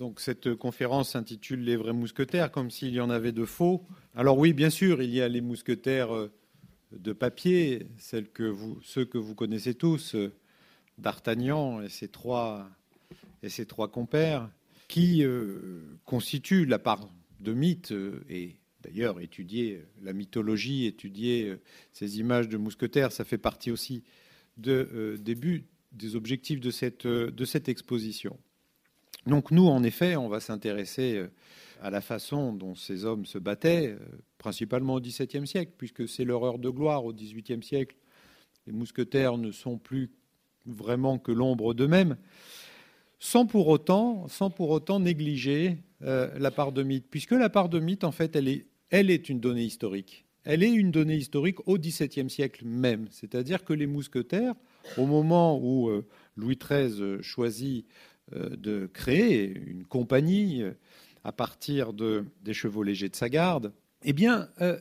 Donc cette conférence s'intitule Les vrais mousquetaires, comme s'il y en avait de faux. Alors oui, bien sûr, il y a les mousquetaires euh, de papier, celles que vous, ceux que vous connaissez tous, euh, d'Artagnan et ses trois et ses trois compères, qui euh, constituent la part de mythe et d'ailleurs étudier la mythologie, étudier ces images de mousquetaires, ça fait partie aussi de début des objectifs de cette de cette exposition. Donc nous, en effet, on va s'intéresser euh, à la façon dont ces hommes se battaient, euh, principalement au XVIIe siècle, puisque c'est leur heure de gloire au XVIIIe siècle. Les mousquetaires ne sont plus vraiment que l'ombre d'eux-mêmes, sans pour autant, sans pour autant négliger euh, la part de mythe, puisque la part de mythe, en fait, elle est, elle est une donnée historique. Elle est une donnée historique au XVIIe siècle même, c'est-à-dire que les mousquetaires, au moment où Louis XIII choisit de créer une compagnie euh, à partir de, des chevaux légers de sa garde, eh bien, euh,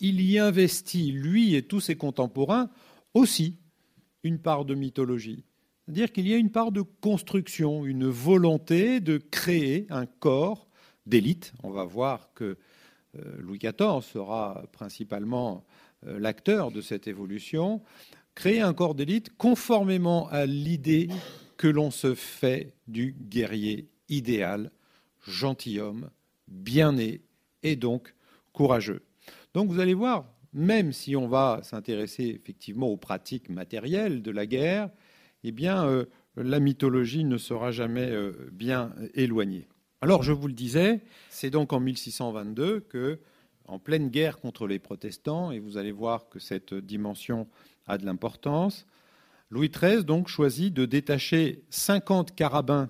il y investit, lui et tous ses contemporains, aussi une part de mythologie. C'est-à-dire qu'il y a une part de construction, une volonté de créer un corps d'élite. On va voir que Louis XIV sera principalement l'acteur de cette évolution. Créer un corps d'élite conformément à l'idée que l'on se fait du guerrier idéal, gentilhomme, bien né et donc courageux. Donc vous allez voir, même si on va s'intéresser effectivement aux pratiques matérielles de la guerre, eh bien euh, la mythologie ne sera jamais euh, bien éloignée. Alors je vous le disais, c'est donc en 1622 que, en pleine guerre contre les protestants, et vous allez voir que cette dimension a de l'importance, Louis XIII donc choisit de détacher 50 carabins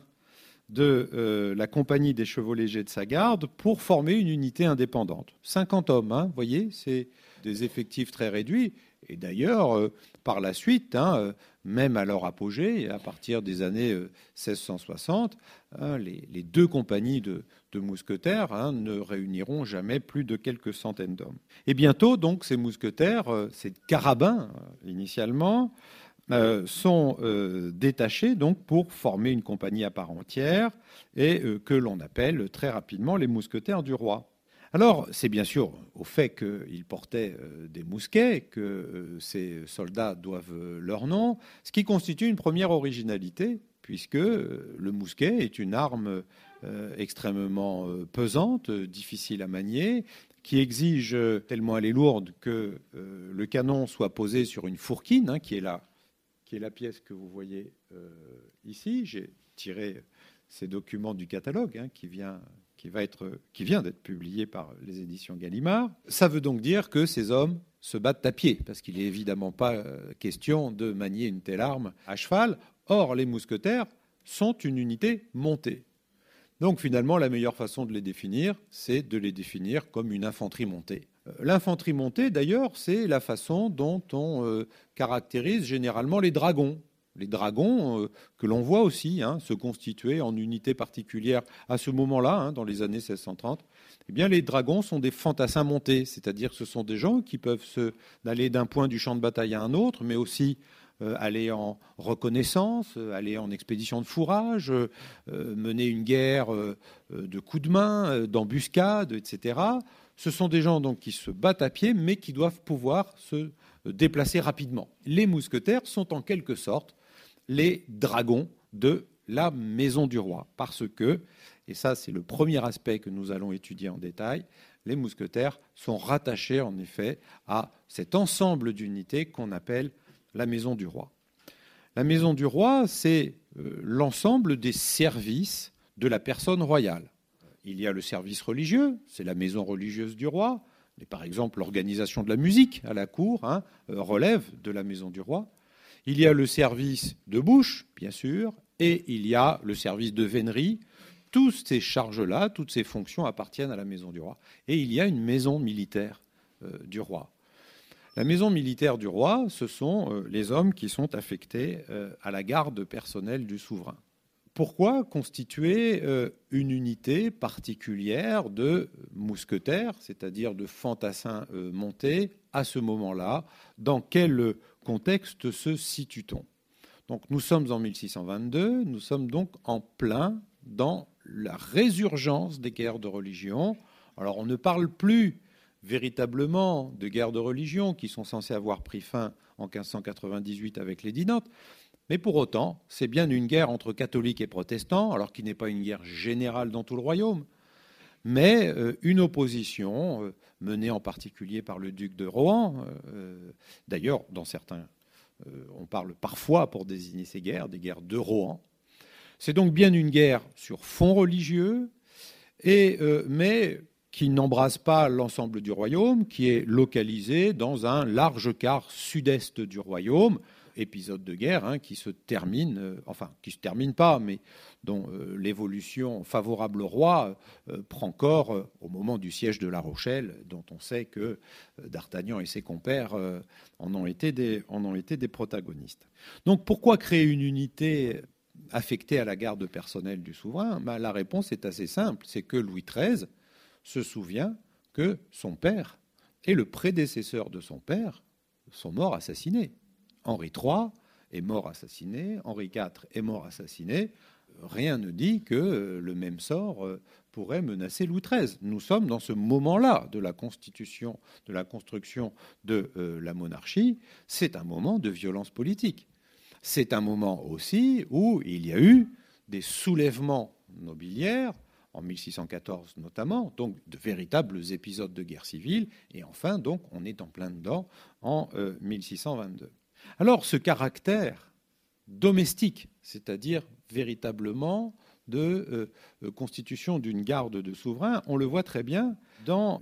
de euh, la compagnie des chevaux légers de sa garde pour former une unité indépendante. 50 hommes, hein, vous voyez, c'est des effectifs très réduits. Et d'ailleurs, euh, par la suite, hein, euh, même à leur apogée, à partir des années 1660, hein, les, deux compagnies de, mousquetaires ne réuniront jamais plus de quelques centaines d'hommes. Et bientôt, donc, ces mousquetaires, ces carabins initialement, euh, sont euh, détachés donc pour former une compagnie à part entière et euh, que l'on appelle très rapidement les mousquetaires du roi. Alors, c'est bien sûr au fait qu'ils portaient des mousquets que ces soldats doivent leur nom, ce qui constitue une première originalité, puisque le mousquet est une arme extrêmement pesante, difficile à manier, qui exige, tellement elle est lourde, que le canon soit posé sur une fourquine, hein, qui est là qui est la pièce que vous voyez euh, ici. J'ai tiré ces documents du catalogue hein, qui vient qui, qui vient d'être publié par les éditions Gallimard. Ça veut donc dire que ces hommes se battent à pied, parce qu'il n'est évidemment pas euh, question de manier une telle arme à cheval. Or, les mousquetaires sont une unité montée. Donc finalement, la meilleure façon de les définir, c'est de les définir comme une infanterie montée. Euh, l'infanterie montée, d'ailleurs, c'est la façon dont on euh, caractérise généralement les dragons. Les dragons, euh, que l'on voit aussi hein, se constituer en unités particulières à ce moment-là, hein, dans les années 1630, eh bien, les dragons sont des fantassins montés, c'est-à-dire que ce sont des gens qui peuvent aller d'un point du champ de bataille à un autre, mais aussi aller en reconnaissance, aller en expédition de fourrage, mener une guerre de coups de main, d'embuscade, etc. Ce sont des gens qui se battent à pied, mais qui doivent pouvoir se déplacer rapidement. Les mousquetaires sont en quelque sorte les dragons de la maison du roi, parce que, et ça c'est le premier aspect que nous allons étudier en détail, les mousquetaires sont rattachés en effet à cet ensemble d'unités qu'on appelle la maison du roi. La maison du roi, c'est euh, l'ensemble des services de la personne royale il y a le service religieux, c'est la maison religieuse du roi. Et par exemple, l'organisation de la musique à la cour hein, euh, relève de la maison du roi. Il y a le service de bouche, bien sûr, et il y a le service de vénerie. Toutes ces charges-là, toutes ces fonctions appartiennent à la maison du roi. Et il y a une maison militaire euh, du roi. La maison militaire du roi, ce sont euh, les hommes qui sont affectés à la garde personnelle du souverain pourquoi constituer euh, une unité particulière de mousquetaires, c'est-à-dire de fantassins euh, montés, à ce moment-là? Dans quel contexte se situe-t-on? Donc nous sommes en 1622, nous sommes donc en plein dans la résurgence des guerres de religion. Alors on ne parle plus véritablement de guerres de religion qui sont censées avoir pris fin en 1598 avec les Dinantes, mais pour autant, c'est bien une guerre entre catholiques et protestants, alors qu'il n'est pas une guerre générale dans tout le royaume, mais euh, une opposition euh, menée en particulier par le duc de Rohan. Euh, d'ailleurs, dans certains, on parle parfois pour désigner ces guerres des guerres de Rohan. C'est donc bien une guerre sur fond religieux, mais qui n'embrasse pas l'ensemble du royaume, qui est localisée dans un large quart sud-est du royaume, épisode de guerre hein, qui se termine, euh, enfin qui se termine pas, mais dont euh, l'évolution favorable au roi euh, prend corps au moment du siège de La Rochelle, dont on sait que D'Artagnan et ses compères en, ont été des, protagonistes. Donc pourquoi créer une unité affectée à la garde personnelle du souverain? Ben, La réponse est assez simple, c'est que Louis XIII se souvient que son père et le prédécesseur de son père sont morts assassinés. Henri III est mort assassiné, Henri IV est mort assassiné. Rien ne dit que le même sort euh, pourrait menacer Louis XIII. Nous sommes dans ce moment-là de la constitution, de la construction de euh, la monarchie. C'est un moment de violence politique. C'est un moment aussi où il y a eu des soulèvements nobiliaires, en 1614 notamment, donc de véritables épisodes de guerre civile, et enfin, donc, on est en plein dedans en 1622. Euh, alors ce caractère domestique, c'est-à-dire véritablement de euh, constitution d'une garde de souverains, on le voit très bien dans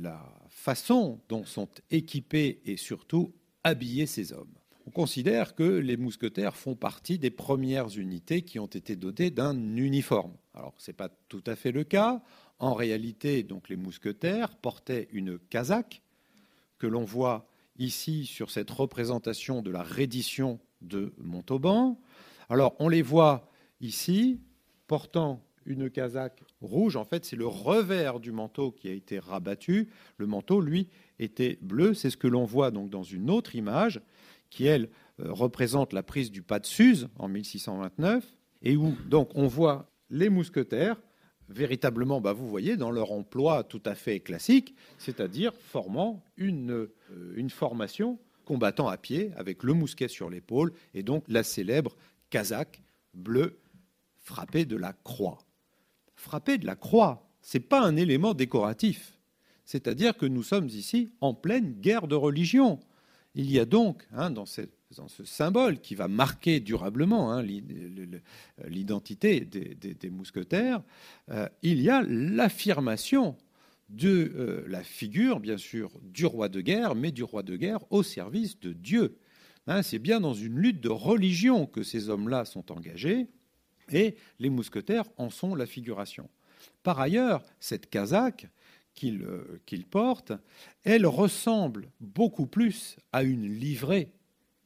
la façon dont sont équipés et surtout habillés ces hommes. On considère que les mousquetaires font partie des premières unités qui ont été dotées d'un uniforme. Alors ce n'est pas tout à fait le cas. En réalité, donc les mousquetaires portaient une casaque que l'on voit ici sur cette représentation de la reddition de Montauban. Alors on les voit ici portant une casaque rouge. En fait, c'est le revers du manteau qui a été rabattu. Le manteau, lui, était bleu. C'est ce que l'on voit donc dans une autre image qui, elle, euh, représente la prise du pas de Suse en 1629 et où donc on voit les mousquetaires véritablement, bah, vous voyez, dans leur emploi tout à fait classique, c'est-à-dire formant une, euh, une formation combattant à pied avec le mousquet sur l'épaule et donc la célèbre casaque bleue frappée de la croix. Frappée de la croix, ce n'est pas un élément décoratif. C'est-à-dire que nous sommes ici en pleine guerre de religion. Il y a donc, hein, dans ce symbole qui va marquer durablement hein, l'identité des, mousquetaires, euh, il y a l'affirmation de euh, la figure, bien sûr, du roi de guerre, mais du roi de guerre au service de Dieu. Hein, c'est bien dans une lutte de religion que ces hommes-là sont engagés, et les mousquetaires en sont la figuration. Par ailleurs, cette casaque euh, portent, elle ressemble beaucoup plus à une livrée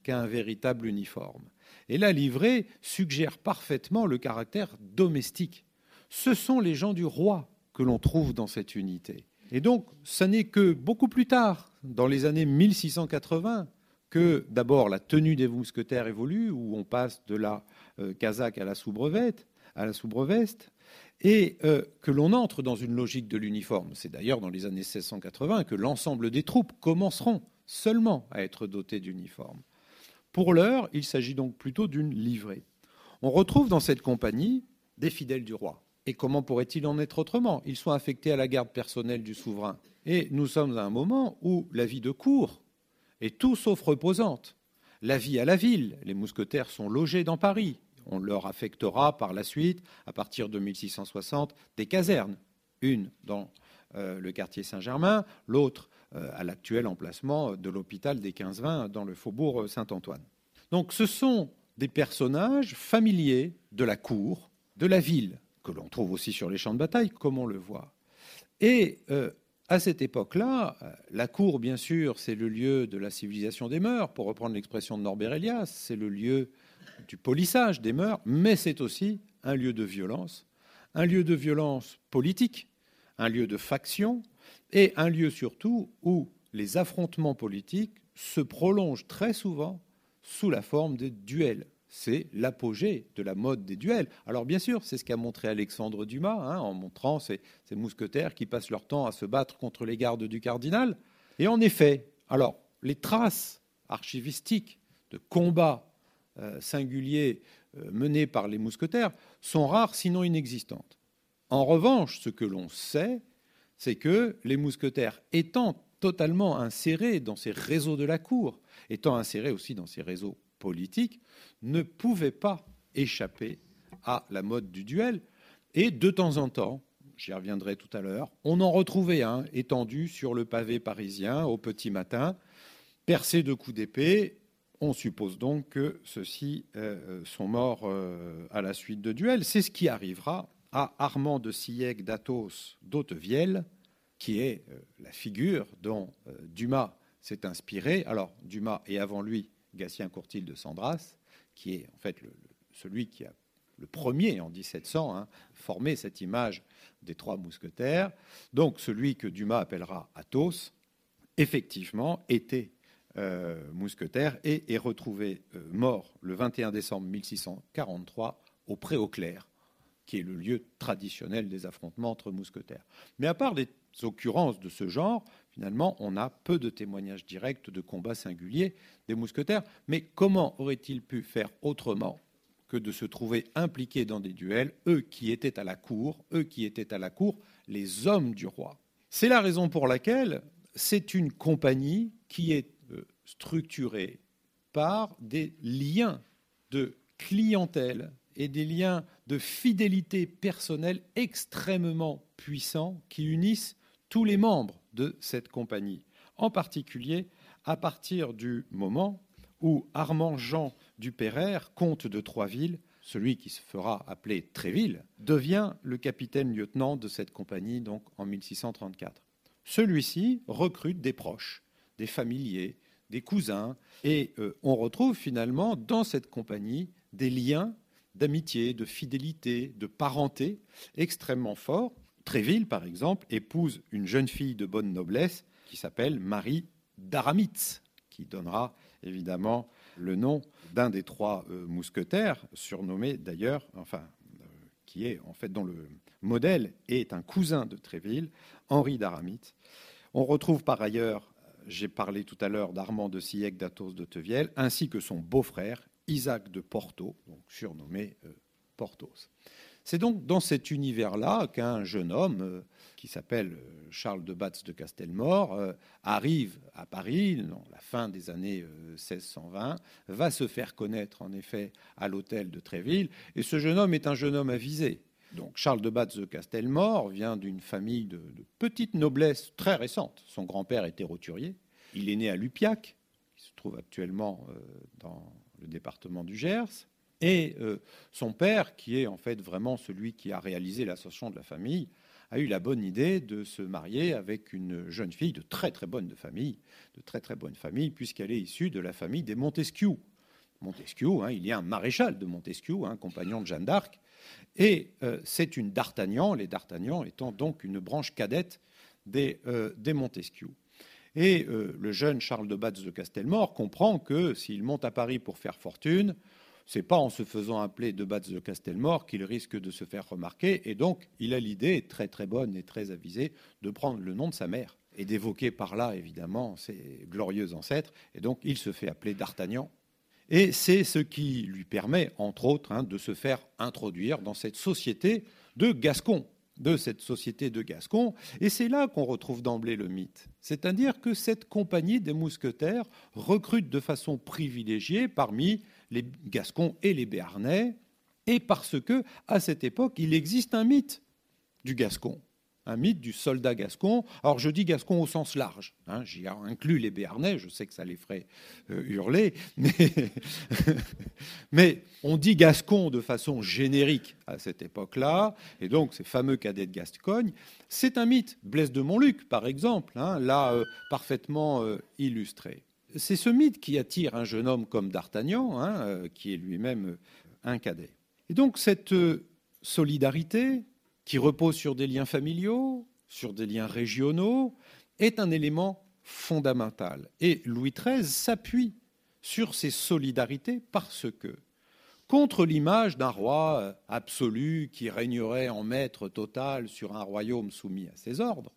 qu'un véritable uniforme. Et la livrée suggère parfaitement le caractère domestique. Ce sont les gens du roi que l'on trouve dans cette unité. Et donc, ce n'est que beaucoup plus tard, dans les années 1680, que d'abord la tenue des mousquetaires évolue, où on passe de la euh, casaque à la soubrevette, à la soubreveste, et euh, que l'on entre dans une logique de l'uniforme. C'est d'ailleurs dans les années 1680 que l'ensemble des troupes commenceront seulement à être dotées d'uniformes. Pour l'heure, il s'agit donc plutôt d'une livrée. On retrouve dans cette compagnie des fidèles du roi. Et comment pourrait-il en être autrement? Ils sont affectés à la garde personnelle du souverain. Et nous sommes à un moment où la vie de cour est tout sauf reposante. La vie à la ville, les mousquetaires sont logés dans Paris. On leur affectera par la suite, à partir de 1660, des casernes. Une dans euh, le quartier Saint-Germain, l'autre euh, à l'actuel emplacement de l'hôpital des 15-20 dans le faubourg Saint-Antoine. Donc ce sont des personnages familiers de la cour, de la ville, que l'on trouve aussi sur les champs de bataille, comme on le voit. Et euh, à cette époque-là, euh, la cour, bien sûr, c'est le lieu de la civilisation des mœurs, pour reprendre l'expression de Norbert Elias, c'est le lieu du polissage des mœurs, mais c'est aussi un lieu de violence, un lieu de violence politique, un lieu de faction, et un lieu surtout où les affrontements politiques se prolongent très souvent sous la forme de duels, c'est l'apogée de la mode des duels. Alors bien sûr, c'est ce qu'a montré Alexandre Dumas, hein, en montrant ces, mousquetaires qui passent leur temps à se battre contre les gardes du cardinal. Et en effet, alors les traces archivistiques de combats euh, singuliers euh, menés par les mousquetaires sont rares, sinon inexistantes. En revanche, ce que l'on sait, c'est que les mousquetaires étant totalement insérés dans ces réseaux de la cour, étant insérés aussi dans ces réseaux politiques, ne pouvaient pas échapper à la mode du duel. Et de temps en temps, j'y reviendrai tout à l'heure, on en retrouvait un étendu sur le pavé parisien au petit matin, percé de coups d'épée. On suppose donc que ceux-ci euh, sont morts euh, à la suite de duels. C'est ce qui arrivera à Armand de Sillègue d'Athos d'Hauteville, qui est euh, la figure dont Dumas s'est inspiré. Alors, Dumas et avant lui Gatien Courtil de Sandras, qui est en fait celui qui a le premier en 1700 hein, formé cette image des trois mousquetaires. Donc celui que Dumas appellera Athos, effectivement, était mousquetaire et est retrouvé euh, mort le 21 décembre 1643 au Pré-au-Clair, qui est le lieu traditionnel des affrontements entre mousquetaires. Mais à part des occurrences de ce genre, finalement, on a peu de témoignages directs de combats singuliers des mousquetaires. Mais comment aurait-il pu faire autrement que de se trouver impliqués dans des duels, eux qui étaient à la cour, eux qui étaient à la cour, les hommes du roi? C'est la raison pour laquelle c'est une compagnie qui est euh, structurée par des liens de clientèle et des liens de fidélité personnelle extrêmement puissants qui unissent tous les membres de cette compagnie, en particulier à partir du moment où Armand Jean du comte de Troisville, celui qui se fera appeler Tréville, devient le capitaine-lieutenant de cette compagnie donc en 1634. Celui-ci recrute des proches, des familiers, des cousins, et euh, on retrouve finalement dans cette compagnie des liens d'amitié, de fidélité, de parenté extrêmement forts Tréville, par exemple, épouse une jeune fille de bonne noblesse qui s'appelle Marie d'Aramitz, qui donnera évidemment le nom d'un des trois euh, mousquetaires, surnommé d'ailleurs, enfin, euh, qui est en fait dont le modèle est un cousin de Tréville, Henri d'Aramitz. On retrouve par ailleurs, j'ai parlé tout à l'heure d'Armand de Sillec d'Athos de Tevielle, ainsi que son beau-frère, Isaac de Porto, surnommé euh, Porthos. C'est donc dans cet univers-là qu'un jeune homme euh, qui s'appelle euh, Charles de Batz de Castelmore arrive à Paris, dans la fin des années 1620, va se faire connaître en effet à l'hôtel de Tréville, et ce jeune homme est un jeune homme avisé. Donc Charles de Batz de Castelmore vient d'une famille de, petite noblesse très récente. Son grand-père était roturier. Il est né à Lupiac, qui se trouve actuellement dans le département du Gers. Et euh, son père, qui est en fait vraiment celui qui a réalisé l'ascension de la famille, a eu la bonne idée de se marier avec une jeune fille de très très bonne famille, de très très bonne famille, puisqu'elle est issue de la famille des Montesquieu. Montesquieu, hein, il y a un maréchal de Montesquieu, un compagnon de Jeanne d'Arc, et euh, c'est une d'Artagnan, les d'Artagnan étant donc une branche cadette des, euh, des Montesquieu. Et le jeune Charles de Batz de Castelmore comprend que s'il monte à Paris pour faire fortune, c'est pas en se faisant appeler de Batz de Castelmore qu'il risque de se faire remarquer. Et donc, il a l'idée très très bonne et très avisée de prendre le nom de sa mère et d'évoquer par là, évidemment, ses glorieux ancêtres. Et donc, il se fait appeler d'Artagnan. Et c'est ce qui lui permet, entre autres, hein, de se faire introduire dans cette société de Gascons, de cette société de Gascons. Et c'est là qu'on retrouve d'emblée le mythe. C'est-à-dire que cette compagnie des mousquetaires recrute de façon privilégiée parmi les Gascons et les Béarnais, et parce que, à cette époque, il existe un mythe du Gascon, un mythe du soldat gascon. Alors je dis gascon au sens large, hein, j'y inclus les Béarnais, je sais que ça les ferait euh, hurler, mais, on dit gascon de façon générique à cette époque-là, et donc ces fameux cadets de Gascogne, c'est un mythe. Blaise de Montluc, par exemple, hein, l'a euh, parfaitement euh, illustré c'est ce mythe qui attire un jeune homme comme D'Artagnan, hein, qui est lui-même un cadet. Et donc cette solidarité, qui repose sur des liens familiaux, sur des liens régionaux, est un élément fondamental. Et Louis XIII s'appuie sur ces solidarités parce que contre l'image d'un roi absolu qui régnerait en maître total sur un royaume soumis à ses ordres.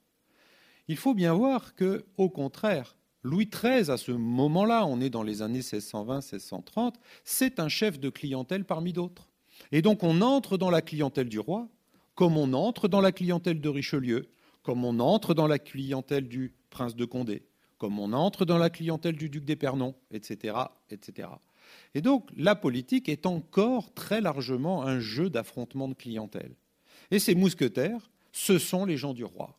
Il faut bien voir que, au contraire, Louis XIII, à ce moment-là, on est dans les années 1620-1630, c'est un chef de clientèle parmi d'autres. Et donc on entre dans la clientèle du roi, comme on entre dans la clientèle de Richelieu, comme on entre dans la clientèle du prince de Condé, comme on entre dans la clientèle du duc d'Épernon, etc., etc. Et donc la politique est encore très largement un jeu d'affrontement de clientèle. Et ces mousquetaires, ce sont les gens du roi.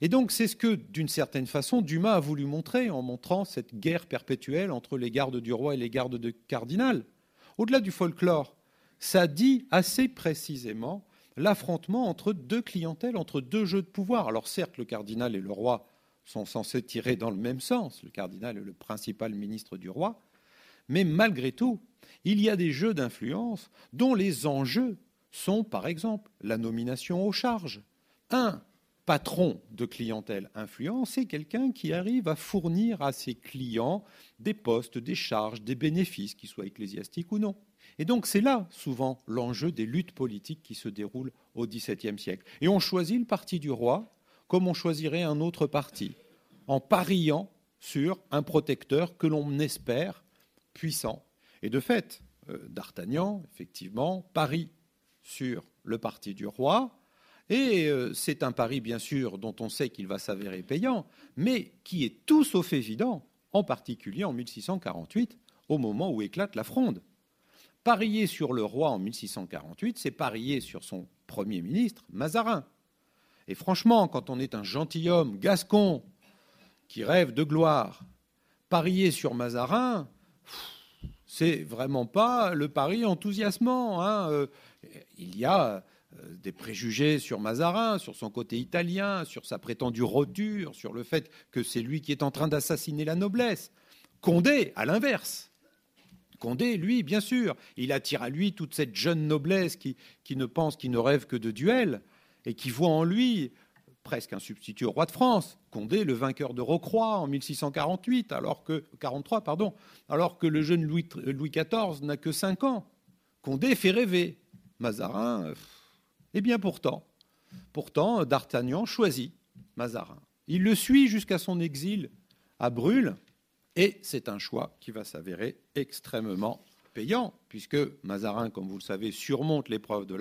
Et donc c'est ce que, d'une certaine façon, Dumas a voulu montrer en montrant cette guerre perpétuelle entre les gardes du roi et les gardes de cardinal. Au-delà du folklore, ça dit assez précisément l'affrontement entre deux clientèles, entre deux jeux de pouvoir. Alors certes, le cardinal et le roi sont censés tirer dans le même sens, le cardinal est le principal ministre du roi, mais malgré tout, il y a des jeux d'influence dont les enjeux sont, par exemple, la nomination aux charges. Un patron de clientèle influent, c'est quelqu'un qui arrive à fournir à ses clients des postes, des charges, des bénéfices, qu'ils soient ecclésiastiques ou non. Et donc c'est là souvent l'enjeu des luttes politiques qui se déroulent au XVIIe siècle. Et on choisit le parti du roi comme on choisirait un autre parti, en pariant sur un protecteur que l'on espère puissant. Et de fait, euh, D'Artagnan, effectivement, parie sur le parti du roi, et euh, c'est un pari, bien sûr, dont on sait qu'il va s'avérer payant, mais qui est tout sauf évident, en particulier en 1648, au moment où éclate la fronde. Parier sur le roi en 1648, c'est parier sur son Premier ministre, Mazarin. Et franchement, quand on est un gentilhomme gascon qui rêve de gloire, parier sur Mazarin, c'est vraiment pas le pari enthousiasmant. Hein. Euh, il y a euh, des préjugés sur Mazarin, sur son côté italien, sur sa prétendue roture, sur le fait que c'est lui qui est en train d'assassiner la noblesse. Condé, à l'inverse. Condé, lui, bien sûr, il attire à lui toute cette jeune noblesse qui, ne pense, qui ne rêve que de duel, et qui voit en lui presque un substitut au roi de France. Condé, le vainqueur de Rocroi en 1648, alors que 43, pardon, alors que le jeune Louis, XIV n'a que 5 ans. Condé fait rêver. Mazarin, eh bien pourtant, pourtant, D'Artagnan choisit Mazarin. Il le suit jusqu'à son exil à Brûle, et c'est un choix qui va s'avérer extrêmement payant, puisque Mazarin, comme vous le savez, surmonte l'épreuve de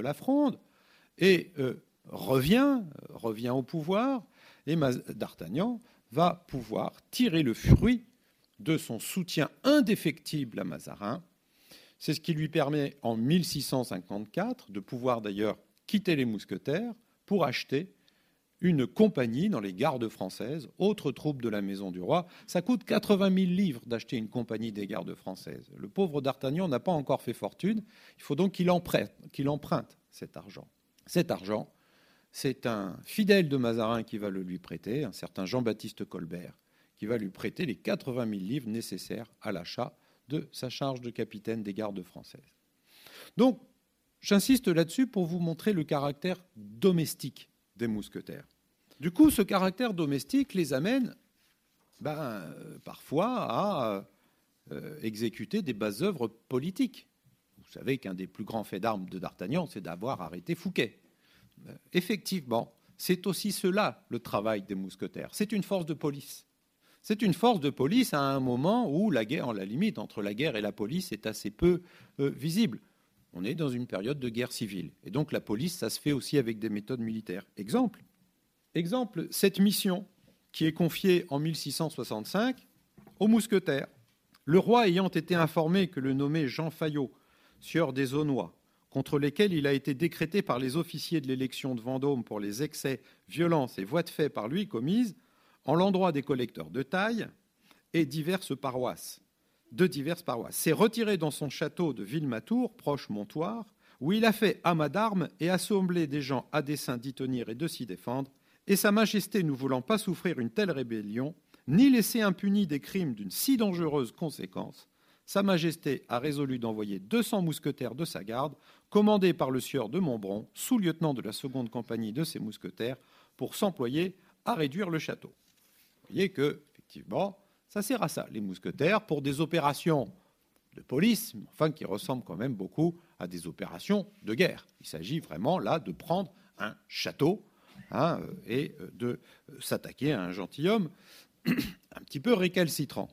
la, fronde et euh, revient, revient au pouvoir, et D'Artagnan va pouvoir tirer le fruit de son soutien indéfectible à Mazarin. C'est ce qui lui permet en 1654 de pouvoir d'ailleurs quitter les mousquetaires pour acheter une compagnie dans les gardes françaises, autre troupe de la maison du roi. Ça coûte 80 000 livres d'acheter une compagnie des gardes françaises. Le pauvre d'Artagnan n'a pas encore fait fortune. Il faut donc qu'il emprunte, cet argent. Cet argent, c'est un fidèle de Mazarin qui va le lui prêter, un certain Jean-Baptiste Colbert, qui va lui prêter les 80 000 livres nécessaires à l'achat de sa charge de capitaine des gardes françaises. Donc, j'insiste là-dessus pour vous montrer le caractère domestique des mousquetaires. Du coup, ce caractère domestique les amène ben, parfois à euh, exécuter des bases œuvres politiques. Vous savez qu'un des plus grands faits d'armes de D'Artagnan, c'est d'avoir arrêté Fouquet. Euh, effectivement, c'est aussi cela le travail des mousquetaires. C'est une force de police. C'est une force de police à un moment où la guerre, en la limite entre la guerre et la police, est assez peu euh, visible. On est dans une période de guerre civile. Et donc la police, ça se fait aussi avec des méthodes militaires. Exemple, cette mission qui est confiée en 1665 aux mousquetaires. Le roi ayant été informé que le nommé Jean Fayot, sieur des Aunois, contre lesquels il a été décrété par les officiers de l'élection de Vendôme pour les excès, violences et voies de fait par lui commises, en l'endroit des collecteurs de taille et diverses paroisses, de diverses paroisses. S'est retiré dans son château de Villematour, proche Montoire, où il a fait amas d'armes et assemblé des gens à dessein d'y tenir et de s'y défendre, et Sa Majesté, ne voulant pas souffrir une telle rébellion, ni laisser impunis des crimes d'une si dangereuse conséquence, Sa Majesté a résolu d'envoyer 200 mousquetaires de sa garde, commandés par le sieur de Montbron, sous-lieutenant de la seconde compagnie de ses mousquetaires, pour s'employer à réduire le château voyez que, effectivement, ça sert à ça, les mousquetaires, pour des opérations de police, enfin qui ressemblent quand même beaucoup à des opérations de guerre. Il s'agit vraiment là de prendre un château hein, et de s'attaquer à un gentilhomme un petit peu récalcitrant.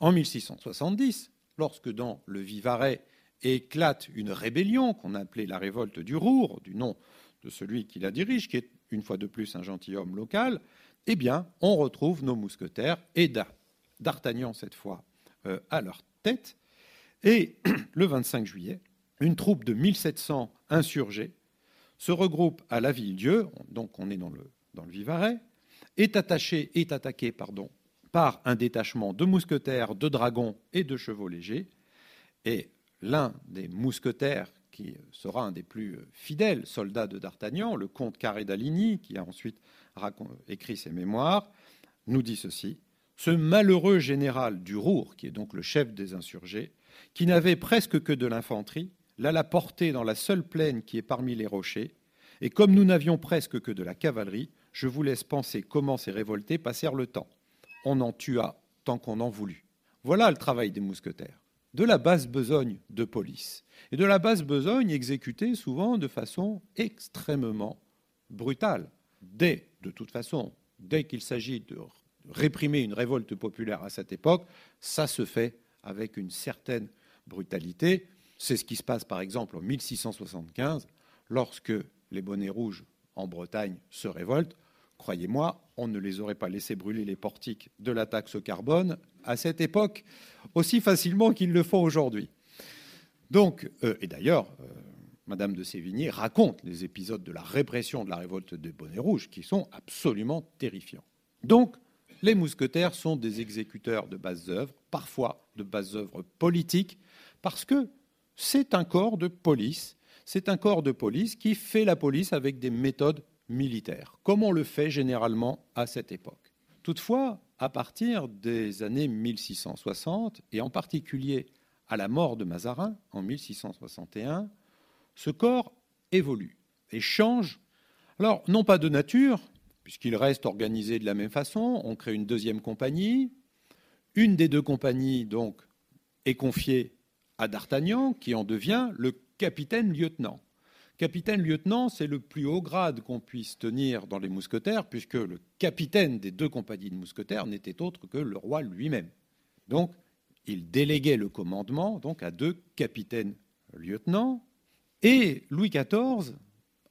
En 1670, lorsque dans le Vivarais éclate une rébellion qu'on appelait la révolte du Rour, du nom de celui qui la dirige, qui est une fois de plus un gentilhomme local, eh bien, on retrouve nos mousquetaires et d'Artagnan cette fois euh, à leur tête. Et le 25 juillet, une troupe de 1700 insurgés se regroupe à la Ville-Dieu, donc on est dans le, dans le Vivarais, est attaché, est par un détachement de mousquetaires, de dragons et de chevaux légers. Et l'un des mousquetaires, qui sera un des plus fidèles soldats de D'Artagnan, le comte Carré d'Aligny, qui a ensuite écrit ses mémoires, nous dit ceci. Ce malheureux général du Rour, qui est donc le chef des insurgés, qui n'avait presque que de l'infanterie, l'alla porter dans la seule plaine qui est parmi les rochers, et comme nous n'avions presque que de la cavalerie, je vous laisse penser comment ces révoltés passèrent le temps. On en tua tant qu'on en voulut. Voilà le travail des mousquetaires. De la basse besogne de police. Et de la basse besogne exécutée souvent de façon extrêmement brutale. Dès, de toute façon, dès qu'il s'agit de réprimer une révolte populaire à cette époque, ça se fait avec une certaine brutalité. C'est ce qui se passe par exemple en 1675, lorsque les bonnets rouges en Bretagne se révoltent. Croyez-moi, on ne les aurait pas laissé brûler les portiques de la taxe au carbone à cette époque aussi facilement qu'ils le font aujourd'hui. Donc, euh, et d'ailleurs, euh, Madame de Sévigné raconte les épisodes de la répression de la révolte des bonnets rouges qui sont absolument terrifiants. Donc, les mousquetaires sont des exécuteurs de bases œuvres, parfois de bases œuvres politiques, parce que c'est un corps de police, c'est un corps de police qui fait la police avec des méthodes militaires, comme on le fait généralement à cette époque. Toutefois, à partir des années 1660, et en particulier à la mort de Mazarin en 1661, ce corps évolue et change. Alors, non pas de nature, puisqu'il reste organisé de la même façon, on crée une deuxième compagnie. Une des deux compagnies, donc, est confiée à D'Artagnan, qui en devient le capitaine-lieutenant. Capitaine-lieutenant, c'est le plus haut grade qu'on puisse tenir dans les mousquetaires, puisque le capitaine des deux compagnies de mousquetaires n'était autre que le roi lui-même. Donc, il déléguait le commandement donc à deux capitaines-lieutenants. Et Louis XIV,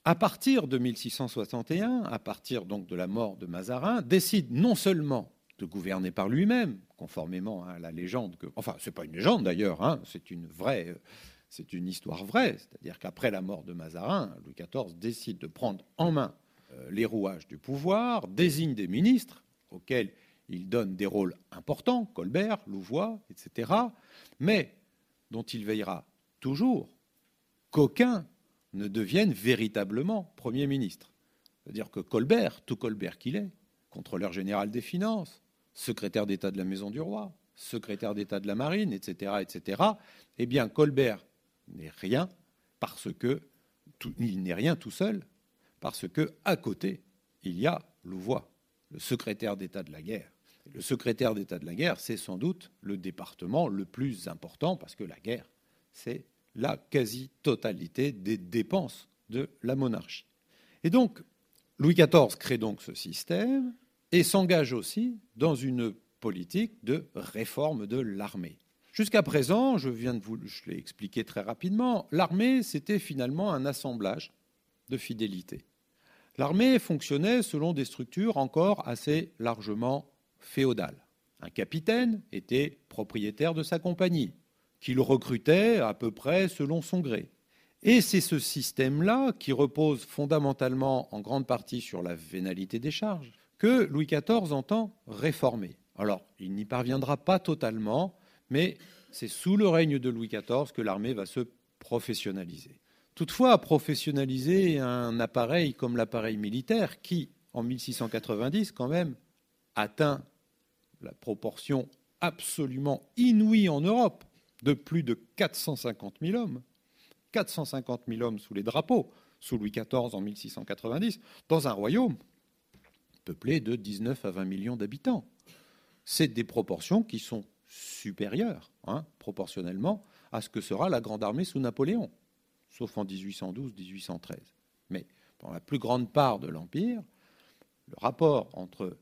à partir de 1661, à partir donc de la mort de Mazarin, décide non seulement de gouverner par lui-même, conformément à la légende que, enfin, c'est pas une légende d'ailleurs, hein, c'est une vraie c'est une histoire vraie, c'est-à-dire qu'après la mort de Mazarin, Louis XIV décide de prendre en main euh, les rouages du pouvoir, désigne des ministres auxquels il donne des rôles importants, Colbert, Louvois, etc., mais dont il veillera toujours qu'aucun ne devienne véritablement Premier ministre. C'est-à-dire que Colbert, tout Colbert qu'il est, contrôleur général des finances, secrétaire d'État de la Maison du Roi, secrétaire d'État de la Marine, etc., etc., eh bien, Colbert n'est rien parce que il n'est rien tout seul, parce que à côté il y a Louvois, le secrétaire d'État de la guerre. Le secrétaire d'État de la guerre, c'est sans doute le département le plus important parce que la guerre, c'est la quasi-totalité des dépenses de la monarchie. Et donc, Louis XIV crée donc ce système et s'engage aussi dans une politique de réforme de l'armée. Jusqu'à présent, je viens de vous l'ai expliqué très rapidement, l'armée, c'était finalement un assemblage de fidélité. L'armée fonctionnait selon des structures encore assez largement féodales. Un capitaine était propriétaire de sa compagnie, qu'il recrutait à peu près selon son gré. Et c'est ce système-là, qui repose fondamentalement en grande partie sur la vénalité des charges, que Louis XIV entend réformer. Alors, il n'y parviendra pas totalement, mais c'est sous le règne de Louis XIV que l'armée va se professionnaliser. Toutefois, professionnaliser un appareil comme l'appareil militaire, qui, en 1690, quand même, atteint la proportion absolument inouïe en Europe de plus de 450 000 hommes, 450 000 hommes sous les drapeaux, sous Louis XIV en 1690, dans un royaume peuplé de 19 à 20 millions d'habitants. C'est des proportions qui sont supérieur, hein, proportionnellement, à ce que sera la Grande Armée sous Napoléon, sauf en 1812-1813. Mais dans la plus grande part de l'Empire, le rapport entre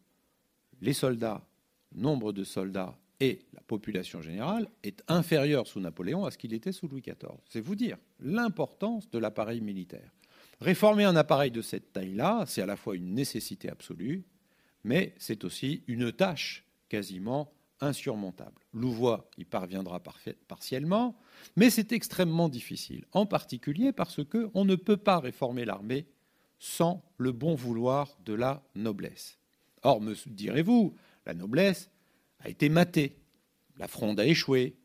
les soldats, nombre de soldats et la population générale est inférieur sous Napoléon à ce qu'il était sous Louis XIV. C'est vous dire l'importance de l'appareil militaire. Réformer un appareil de cette taille-là, c'est à la fois une nécessité absolue, mais c'est aussi une tâche quasiment insurmontable. Louvois y parviendra partiellement, mais c'est extrêmement difficile, en particulier parce qu'on ne peut pas réformer l'armée sans le bon vouloir de la noblesse. Or, me direz-vous, la noblesse a été matée, la fronde a échoué,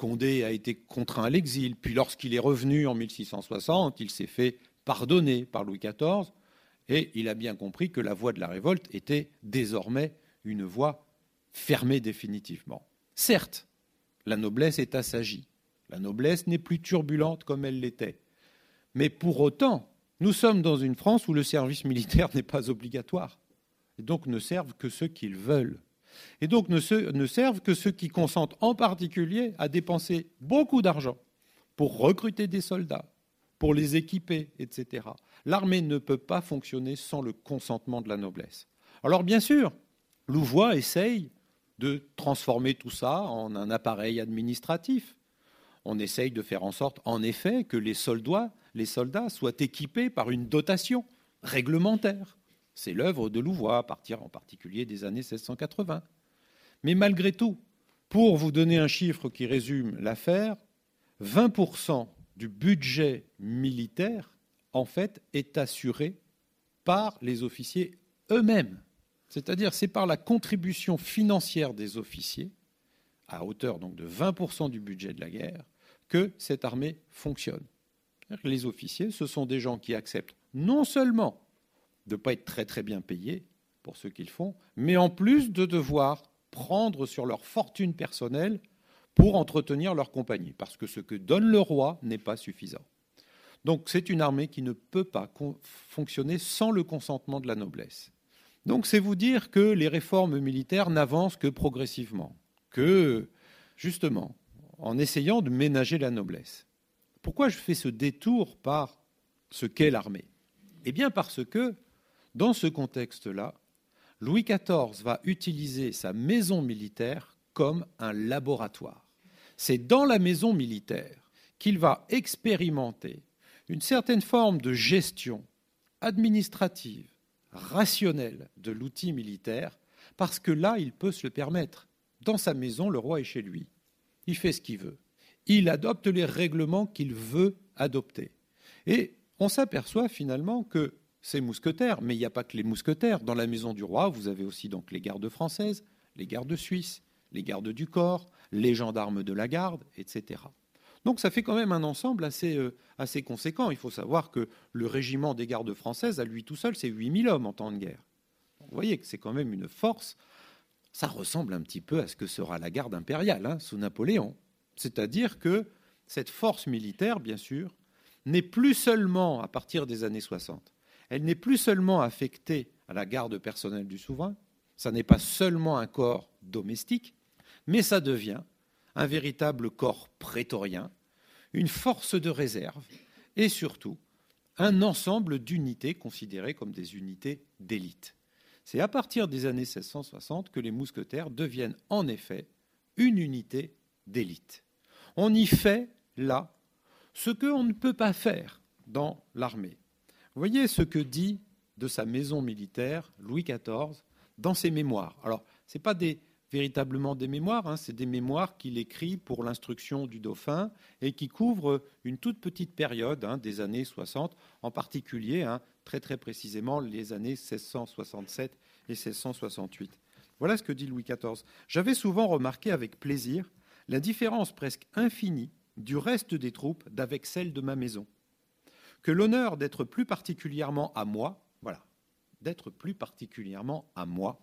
Condé a été contraint à l'exil, puis lorsqu'il est revenu en 1660, il s'est fait pardonner par Louis XIV, et il a bien compris que la voie de la révolte était désormais une voie fermée définitivement. Certes, la noblesse est assagie, la noblesse n'est plus turbulente comme elle l'était, mais pour autant, nous sommes dans une France où le service militaire n'est pas obligatoire, et donc ne servent que ceux qu'ils veulent. Et donc ne, servent que ceux qui consentent en particulier à dépenser beaucoup d'argent pour recruter des soldats, pour les équiper, etc. L'armée ne peut pas fonctionner sans le consentement de la noblesse. Alors bien sûr, Louvois essaye de transformer tout ça en un appareil administratif. On essaye de faire en sorte, en effet, que les soldats soient équipés par une dotation réglementaire. C'est l'œuvre de Louvois, à partir en particulier des années 1680. Mais malgré tout, pour vous donner un chiffre qui résume l'affaire, 20% du budget militaire, en fait, est assuré par les officiers eux-mêmes. C'est-à-dire, c'est par la contribution financière des officiers, à hauteur donc de 20% du budget de la guerre, que cette armée fonctionne. Les officiers, ce sont des gens qui acceptent non seulement de ne pas être très très bien payés pour ce qu'ils font, mais en plus de devoir prendre sur leur fortune personnelle pour entretenir leur compagnie, parce que ce que donne le roi n'est pas suffisant. Donc c'est une armée qui ne peut pas fonctionner sans le consentement de la noblesse. Donc c'est vous dire que les réformes militaires n'avancent que progressivement, que justement en essayant de ménager la noblesse. Pourquoi je fais ce détour par ce qu'est l'armée? Eh bien parce que dans ce contexte-là, Louis XIV va utiliser sa maison militaire comme un laboratoire. C'est dans la maison militaire qu'il va expérimenter une certaine forme de gestion administrative, rationnelle de l'outil militaire, parce que là, il peut se le permettre. Dans sa maison, le roi est chez lui. Il fait ce qu'il veut. Il adopte les règlements qu'il veut adopter. Et on s'aperçoit finalement que ces mousquetaires, mais il n'y a pas que les mousquetaires. Dans la maison du roi, vous avez aussi donc les gardes françaises, les gardes suisses, les gardes du corps, les gendarmes de la garde, etc. Donc ça fait quand même un ensemble assez, euh, assez conséquent. Il faut savoir que le régiment des gardes françaises, à lui tout seul, c'est 8000 hommes en temps de guerre. Vous voyez que c'est quand même une force. Ça ressemble un petit peu à ce que sera la garde impériale hein, sous Napoléon. C'est-à-dire que cette force militaire, bien sûr, n'est plus seulement, à partir des années 60, elle n'est plus seulement affectée à la garde personnelle du souverain, ça n'est pas seulement un corps domestique, mais ça devient un véritable corps prétorien, une force de réserve et surtout un ensemble d'unités considérées comme des unités d'élite. C'est à partir des années 1660 que les mousquetaires deviennent en effet une unité d'élite. On y fait là ce qu'on ne peut pas faire dans l'armée. Voyez ce que dit de sa maison militaire Louis XIV dans ses mémoires. Alors, ce n'est pas des, véritablement des mémoires, hein, c'est des mémoires qu'il écrit pour l'instruction du dauphin et qui couvrent une toute petite période hein, des années 60, en particulier, hein, très très précisément, les années 1667 et 1668. Voilà ce que dit Louis XIV. J'avais souvent remarqué avec plaisir la différence presque infinie du reste des troupes d'avec celle de ma maison que l'honneur d'être plus particulièrement à moi, voilà, d'être plus particulièrement à moi,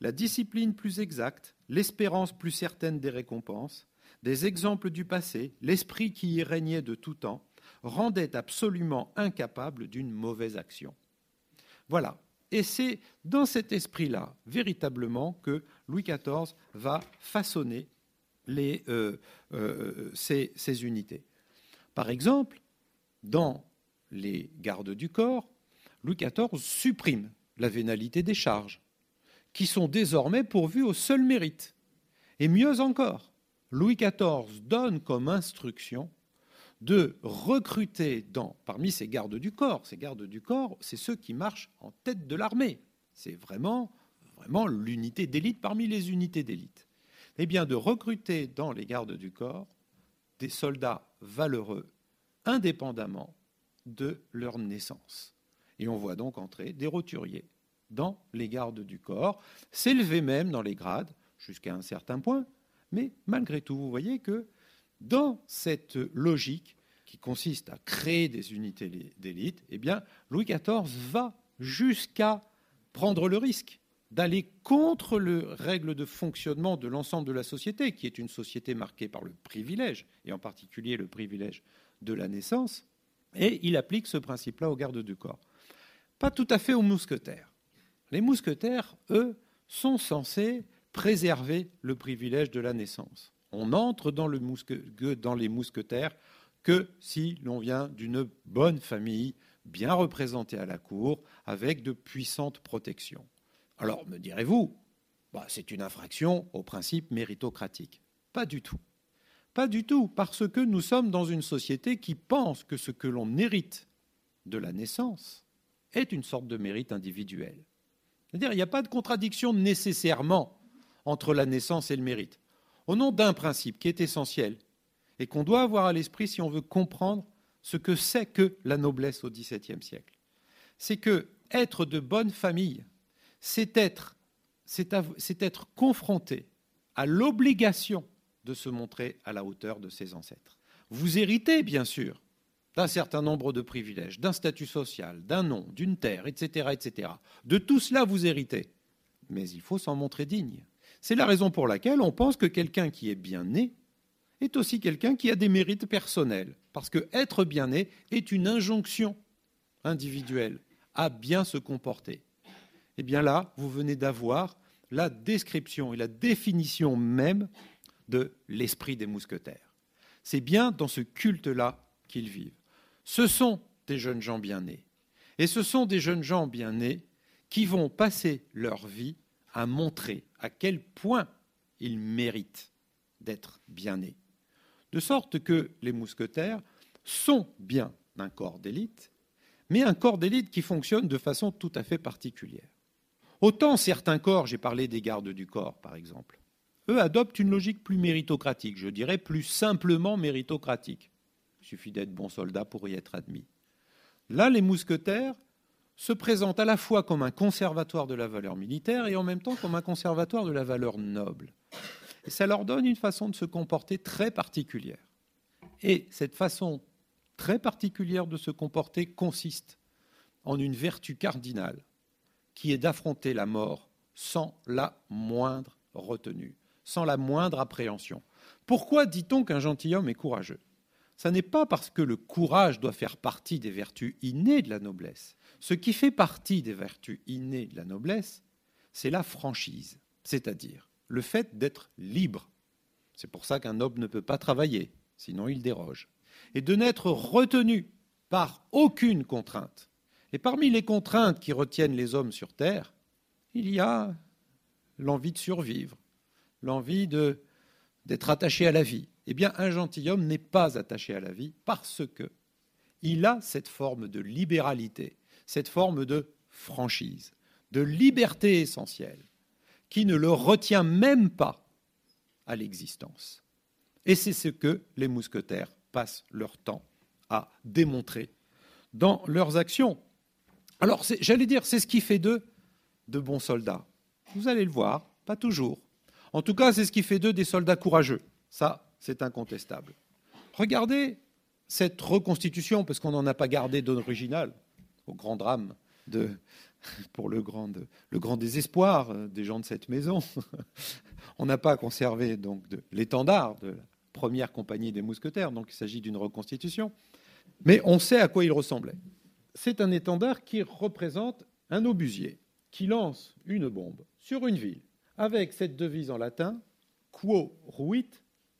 la discipline plus exacte, l'espérance plus certaine des récompenses, des exemples du passé, l'esprit qui y régnait de tout temps, rendaient absolument incapable d'une mauvaise action. Voilà. Et c'est dans cet esprit-là, véritablement, que Louis XIV va façonner les, ces, ces unités. Par exemple, dans les gardes du corps, Louis XIV supprime la vénalité des charges, qui sont désormais pourvues au seul mérite. Et mieux encore, Louis XIV donne comme instruction de recruter dans, parmi ces gardes du corps, ces gardes du corps, c'est ceux qui marchent en tête de l'armée. C'est vraiment, vraiment l'unité d'élite parmi les unités d'élite. Eh bien, de recruter dans les gardes du corps des soldats valeureux, indépendamment de leur naissance. Et on voit donc entrer des roturiers dans les gardes du corps, s'élever même dans les grades jusqu'à un certain point, mais malgré tout, vous voyez que dans cette logique qui consiste à créer des unités d'élite, eh bien, Louis XIV va jusqu'à prendre le risque d'aller contre les règles de fonctionnement de l'ensemble de la société, qui est une société marquée par le privilège, et en particulier le privilège de la naissance, et il applique ce principe-là aux gardes du corps. Pas tout à fait aux mousquetaires. Les mousquetaires, eux, sont censés préserver le privilège de la naissance. On entre dans, dans les mousquetaires que si l'on vient d'une bonne famille, bien représentée à la cour, avec de puissantes protections. Alors, me direz-vous, bah, c'est une infraction au principe méritocratique. Pas du tout. Pas du tout, parce que nous sommes dans une société qui pense que ce que l'on hérite de la naissance est une sorte de mérite individuel. C'est-à-dire, il n'y a pas de contradiction nécessairement entre la naissance et le mérite. Au nom d'un principe qui est essentiel et qu'on doit avoir à l'esprit si on veut comprendre ce que c'est que la noblesse au XVIIe siècle, c'est que être de bonne famille, c'est être, c'est être confronté à l'obligation de se montrer à la hauteur de ses ancêtres. Vous héritez, bien sûr, d'un certain nombre de privilèges, d'un statut social, d'un nom, d'une terre, etc., etc. De tout cela, vous héritez. Mais il faut s'en montrer digne. C'est la raison pour laquelle on pense que quelqu'un qui est bien né est aussi quelqu'un qui a des mérites personnels. Parce que être bien né est une injonction individuelle à bien se comporter. Eh bien là, vous venez d'avoir la description et la définition même de l'esprit des mousquetaires. C'est bien dans ce culte-là qu'ils vivent. Ce sont des jeunes gens bien nés. Et ce sont des jeunes gens bien nés qui vont passer leur vie à montrer à quel point ils méritent d'être bien nés. De sorte que les mousquetaires sont bien un corps d'élite, mais un corps d'élite qui fonctionne de façon tout à fait particulière. Autant certains corps, j'ai parlé des gardes du corps par exemple, eux adoptent une logique plus méritocratique, je dirais plus simplement méritocratique. Il suffit d'être bon soldat pour y être admis. Là, les mousquetaires se présentent à la fois comme un conservatoire de la valeur militaire et en même temps comme un conservatoire de la valeur noble. Et ça leur donne une façon de se comporter très particulière. Et cette façon très particulière de se comporter consiste en une vertu cardinale qui est d'affronter la mort sans la moindre retenue sans la moindre appréhension. Pourquoi dit-on qu'un gentilhomme est courageux? Ce n'est pas parce que le courage doit faire partie des vertus innées de la noblesse. Ce qui fait partie des vertus innées de la noblesse, c'est la franchise, c'est-à-dire le fait d'être libre. C'est pour ça qu'un noble ne peut pas travailler, sinon il déroge. Et de n'être retenu par aucune contrainte. Et parmi les contraintes qui retiennent les hommes sur Terre, il y a l'envie de survivre, l'envie d'être attaché à la vie. Eh bien, un gentilhomme n'est pas attaché à la vie parce que il a cette forme de libéralité, cette forme de franchise, de liberté essentielle, qui ne le retient même pas à l'existence. Et c'est ce que les mousquetaires passent leur temps à démontrer dans leurs actions. Alors, j'allais dire, c'est ce qui fait d'eux de bons soldats. Vous allez le voir, pas toujours. En tout cas, c'est ce qui fait d'eux des soldats courageux. Ça, c'est incontestable. Regardez cette reconstitution, parce qu'on n'en a pas gardé d'original, au grand drame, pour le grand, le grand désespoir des gens de cette maison. On n'a pas conservé donc l'étendard de la première compagnie des mousquetaires, donc il s'agit d'une reconstitution. Mais on sait à quoi il ressemblait. C'est un étendard qui représente un obusier qui lance une bombe sur une ville avec cette devise en latin Quo ruit,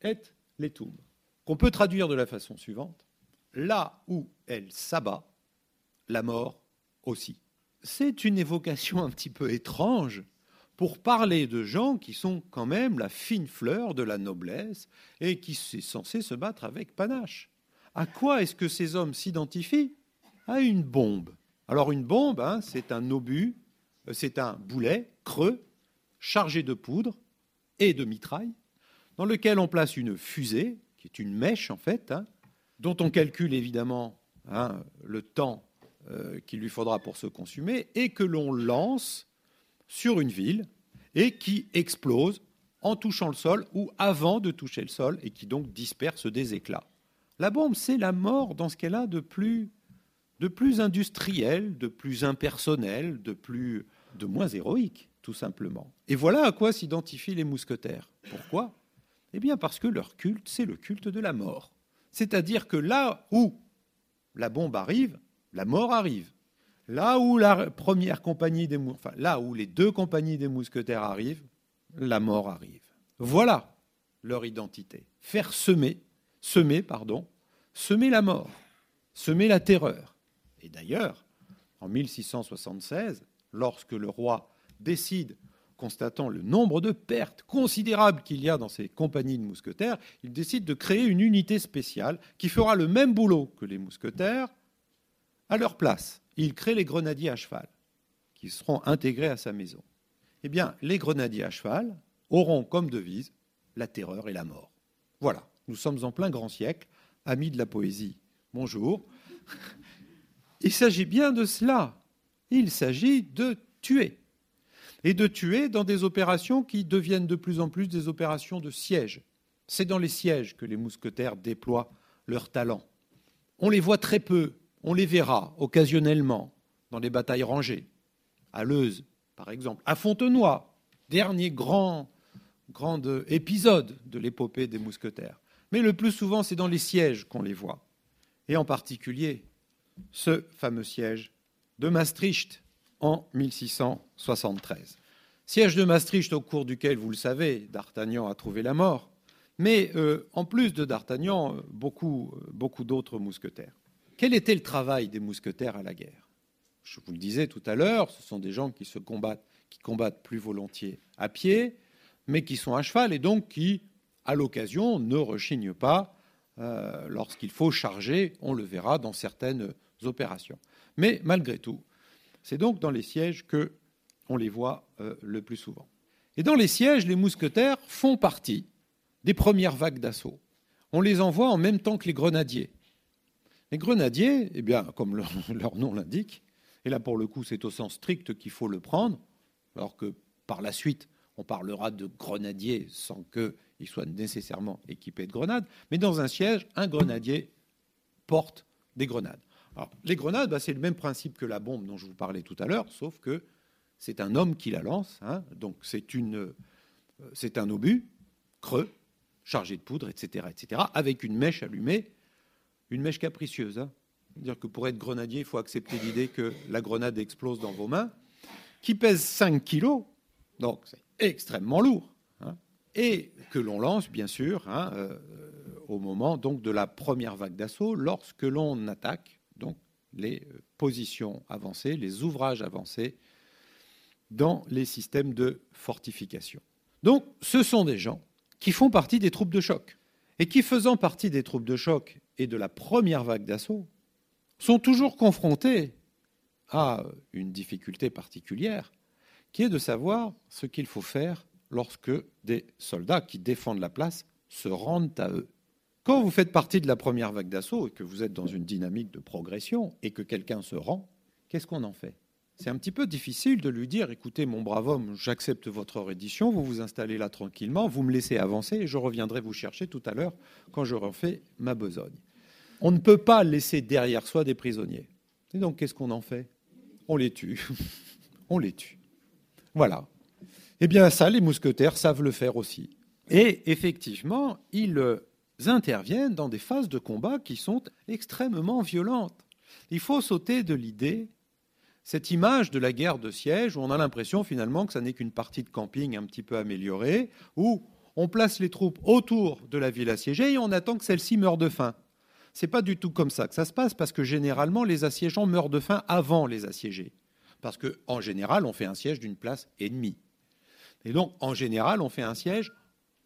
et letum, qu'on peut traduire de la façon suivante là où elle s'abat, la mort aussi. C'est une évocation un petit peu étrange pour parler de gens qui sont quand même la fine fleur de la noblesse et qui sont censés se battre avec panache. À quoi est-ce que ces hommes s'identifient? À une bombe. Alors une bombe, hein, c'est un obus, euh, c'est un boulet creux chargé de poudre et de mitraille, dans lequel on place une fusée, qui est une mèche en fait, hein, dont on calcule évidemment hein, le temps euh, qu'il lui faudra pour se consumer, et que l'on lance sur une ville et qui explose en touchant le sol ou avant de toucher le sol et qui donc disperse des éclats. La bombe, c'est la mort dans ce qu'elle a de plus, de plus industriel, de plus impersonnel, de, plus, de moins héroïque, tout simplement. Et voilà à quoi s'identifient les mousquetaires. Pourquoi? Eh bien parce que leur culte, c'est le culte de la mort. C'est-à-dire que là où la bombe arrive, la mort arrive. Là où la première compagnie des les deux compagnies des mousquetaires arrivent, la mort arrive. Voilà leur identité. Faire semer, semer, pardon, semer la mort, semer la terreur. Et d'ailleurs, en 1676, lorsque le roi décide constatant le nombre de pertes considérables qu'il y a dans ces compagnies de mousquetaires, il décide de créer une unité spéciale qui fera le même boulot que les mousquetaires à leur place. Il crée les grenadiers à cheval, qui seront intégrés à sa maison. Eh bien, les grenadiers à cheval auront comme devise la terreur et la mort. Voilà, nous sommes en plein grand siècle, amis de la poésie. Bonjour. Il s'agit bien de cela. Il s'agit de tuer et de tuer dans des opérations qui deviennent de plus en plus des opérations de siège. C'est dans les sièges que les mousquetaires déploient leur talent. On les voit très peu, on les verra occasionnellement dans les batailles rangées, à Leuze par exemple, à Fontenoy, dernier grand, grand épisode de l'épopée des mousquetaires. Mais le plus souvent, c'est dans les sièges qu'on les voit, et en particulier ce fameux siège de Maastricht en 1673. Siège de Maastricht au cours duquel, vous le savez, D'Artagnan a trouvé la mort, mais euh, en plus de D'Artagnan, beaucoup, beaucoup d'autres mousquetaires. Quel était le travail des mousquetaires à la guerre? Je vous le disais tout à l'heure, ce sont des gens qui se combattent, qui combattent plus volontiers à pied, mais qui sont à cheval et donc qui, à l'occasion, ne rechignent pas euh, lorsqu'il faut charger. On le verra dans certaines opérations. Mais malgré tout, c'est donc dans les sièges que on les voit euh, le plus souvent. Et dans les sièges, les mousquetaires font partie des premières vagues d'assaut. On les envoie en même temps que les grenadiers. Les grenadiers, eh bien, comme leur, leur nom l'indique, et là pour le coup c'est au sens strict qu'il faut le prendre, alors que par la suite on parlera de grenadiers sans qu'ils soient nécessairement équipés de grenades, mais dans un siège, un grenadier porte des grenades les grenades, bah, c'est le même principe que la bombe dont je vous parlais tout à l'heure, sauf que c'est un homme qui la lance. Hein. donc euh, c'est un obus creux, chargé de poudre, etc., etc., avec une mèche allumée, une mèche capricieuse. Hein. dire que pour être grenadier, il faut accepter l'idée que la grenade explose dans vos mains, qui pèse 5 kilos, donc c'est extrêmement lourd, hein. et que l'on lance, bien sûr, euh, au moment donc de la première vague d'assaut, lorsque l'on attaque les positions avancées, les ouvrages avancés dans les systèmes de fortification. Donc ce sont des gens qui font partie des troupes de choc et qui, faisant partie des troupes de choc et de la première vague d'assaut, sont toujours confrontés à une difficulté particulière, qui est de savoir ce qu'il faut faire lorsque des soldats qui défendent la place se rendent à eux. Quand vous faites partie de la première vague d'assaut et que vous êtes dans une dynamique de progression et que quelqu'un se rend, qu'est-ce qu'on en fait? C'est un petit peu difficile de lui dire écoutez, mon brave homme, j'accepte votre reddition, vous vous installez là tranquillement, vous me laissez avancer et je reviendrai vous chercher tout à l'heure quand j'aurai fait ma besogne. On ne peut pas laisser derrière soi des prisonniers. Et donc, qu'est-ce qu'on en fait? On les tue. On les tue. Voilà. Eh bien, ça, les mousquetaires savent le faire aussi. Et effectivement, ils interviennent dans des phases de combat qui sont extrêmement violentes. Il faut sauter de l'idée, cette image de la guerre de siège, où on a l'impression finalement que ça n'est qu'une partie de camping un petit peu améliorée, où on place les troupes autour de la ville assiégée et on attend que celle-ci meure de faim. C'est pas du tout comme ça que ça se passe, parce que généralement, les assiégeants meurent de faim avant les assiégés. Parce qu'en général, on fait un siège d'une place ennemie. Et donc, en général, on fait un siège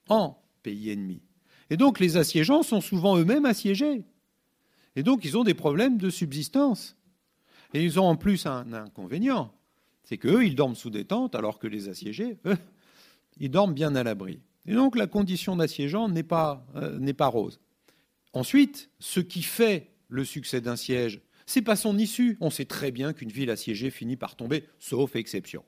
en pays ennemi. Et donc, les assiégeants sont souvent eux-mêmes assiégés. Et donc, ils ont des problèmes de subsistance. Et ils ont en plus un inconvénient, c'est qu'eux, ils dorment sous des tentes, alors que les assiégés, eux, ils dorment bien à l'abri. Et donc, la condition d'assiégeant n'est pas, euh, pas rose. Ensuite, ce qui fait le succès d'un siège, c'est pas son issue. On sait très bien qu'une ville assiégée finit par tomber, sauf exception.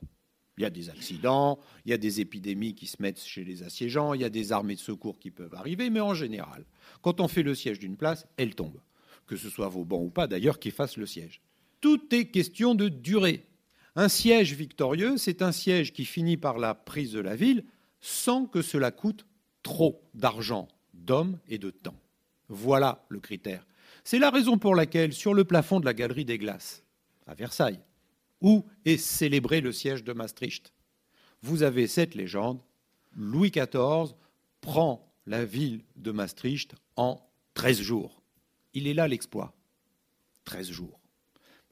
Il y a des accidents, il y a des épidémies qui se mettent chez les assiégeants, il y a des armées de secours qui peuvent arriver, mais en général, quand on fait le siège d'une place, elle tombe. Que ce soit Vauban ou pas, d'ailleurs, qui fasse le siège. Tout est question de durée. Un siège victorieux, c'est un siège qui finit par la prise de la ville sans que cela coûte trop d'argent, d'hommes et de temps. Voilà le critère. C'est la raison pour laquelle, sur le plafond de la Galerie des Glaces, à Versailles, où est célébré le siège de Maastricht, vous avez cette légende Louis XIV prend la ville de Maastricht en 13 jours. Il est là l'exploit. 13 jours.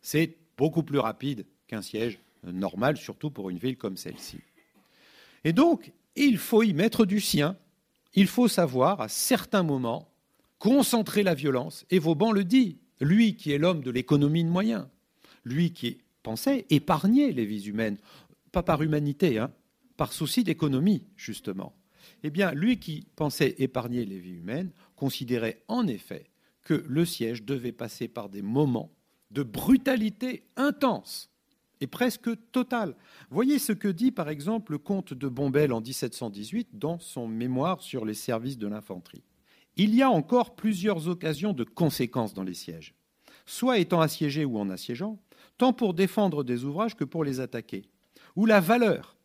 C'est beaucoup plus rapide qu'un siège normal, surtout pour une ville comme celle-ci. Et donc, il faut y mettre du sien. Il faut savoir, à certains moments, concentrer la violence. Et Vauban le dit, lui qui est l'homme de l'économie de moyens, lui qui pensait épargner les vies humaines, pas par humanité, hein, par souci d'économie, justement. Eh bien, lui qui pensait épargner les vies humaines considérait en effet que le siège devait passer par des moments de brutalité intense et presque totale. Voyez ce que dit par exemple le comte de Bombelle en 1718 dans son mémoire sur les services de l'infanterie. Il y a encore plusieurs occasions de conséquences dans les sièges, soit étant assiégés ou en assiégeant, tant pour défendre des ouvrages que pour les attaquer, où la valeur,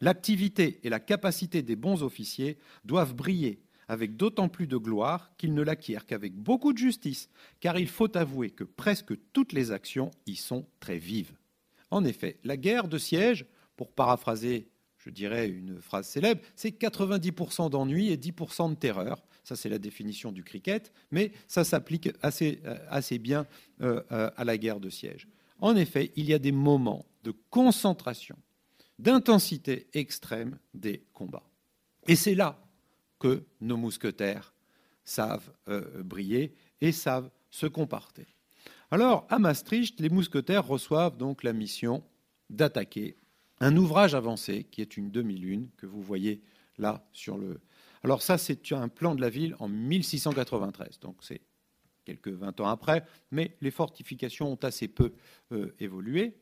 l'activité et la capacité des bons officiers doivent briller avec d'autant plus de gloire qu'ils ne l'acquièrent qu'avec beaucoup de justice, car il faut avouer que presque toutes les actions y sont très vives. En effet, la guerre de siège, pour paraphraser, je dirais, une phrase célèbre, c'est 90% d'ennui et 10% de terreur. Ça, c'est la définition du cricket, mais ça s'applique assez, euh, bien euh, euh, à la guerre de siège. En effet, il y a des moments de concentration, d'intensité extrême des combats. Et c'est là que nos mousquetaires savent briller et savent se comporter. Alors, à Maastricht, les mousquetaires reçoivent donc la mission d'attaquer un ouvrage avancé qui est une demi-lune que vous voyez là sur le, alors ça, c'est un plan de la ville en 1693, donc c'est quelques 20 ans après, mais les fortifications ont assez peu euh, évolué.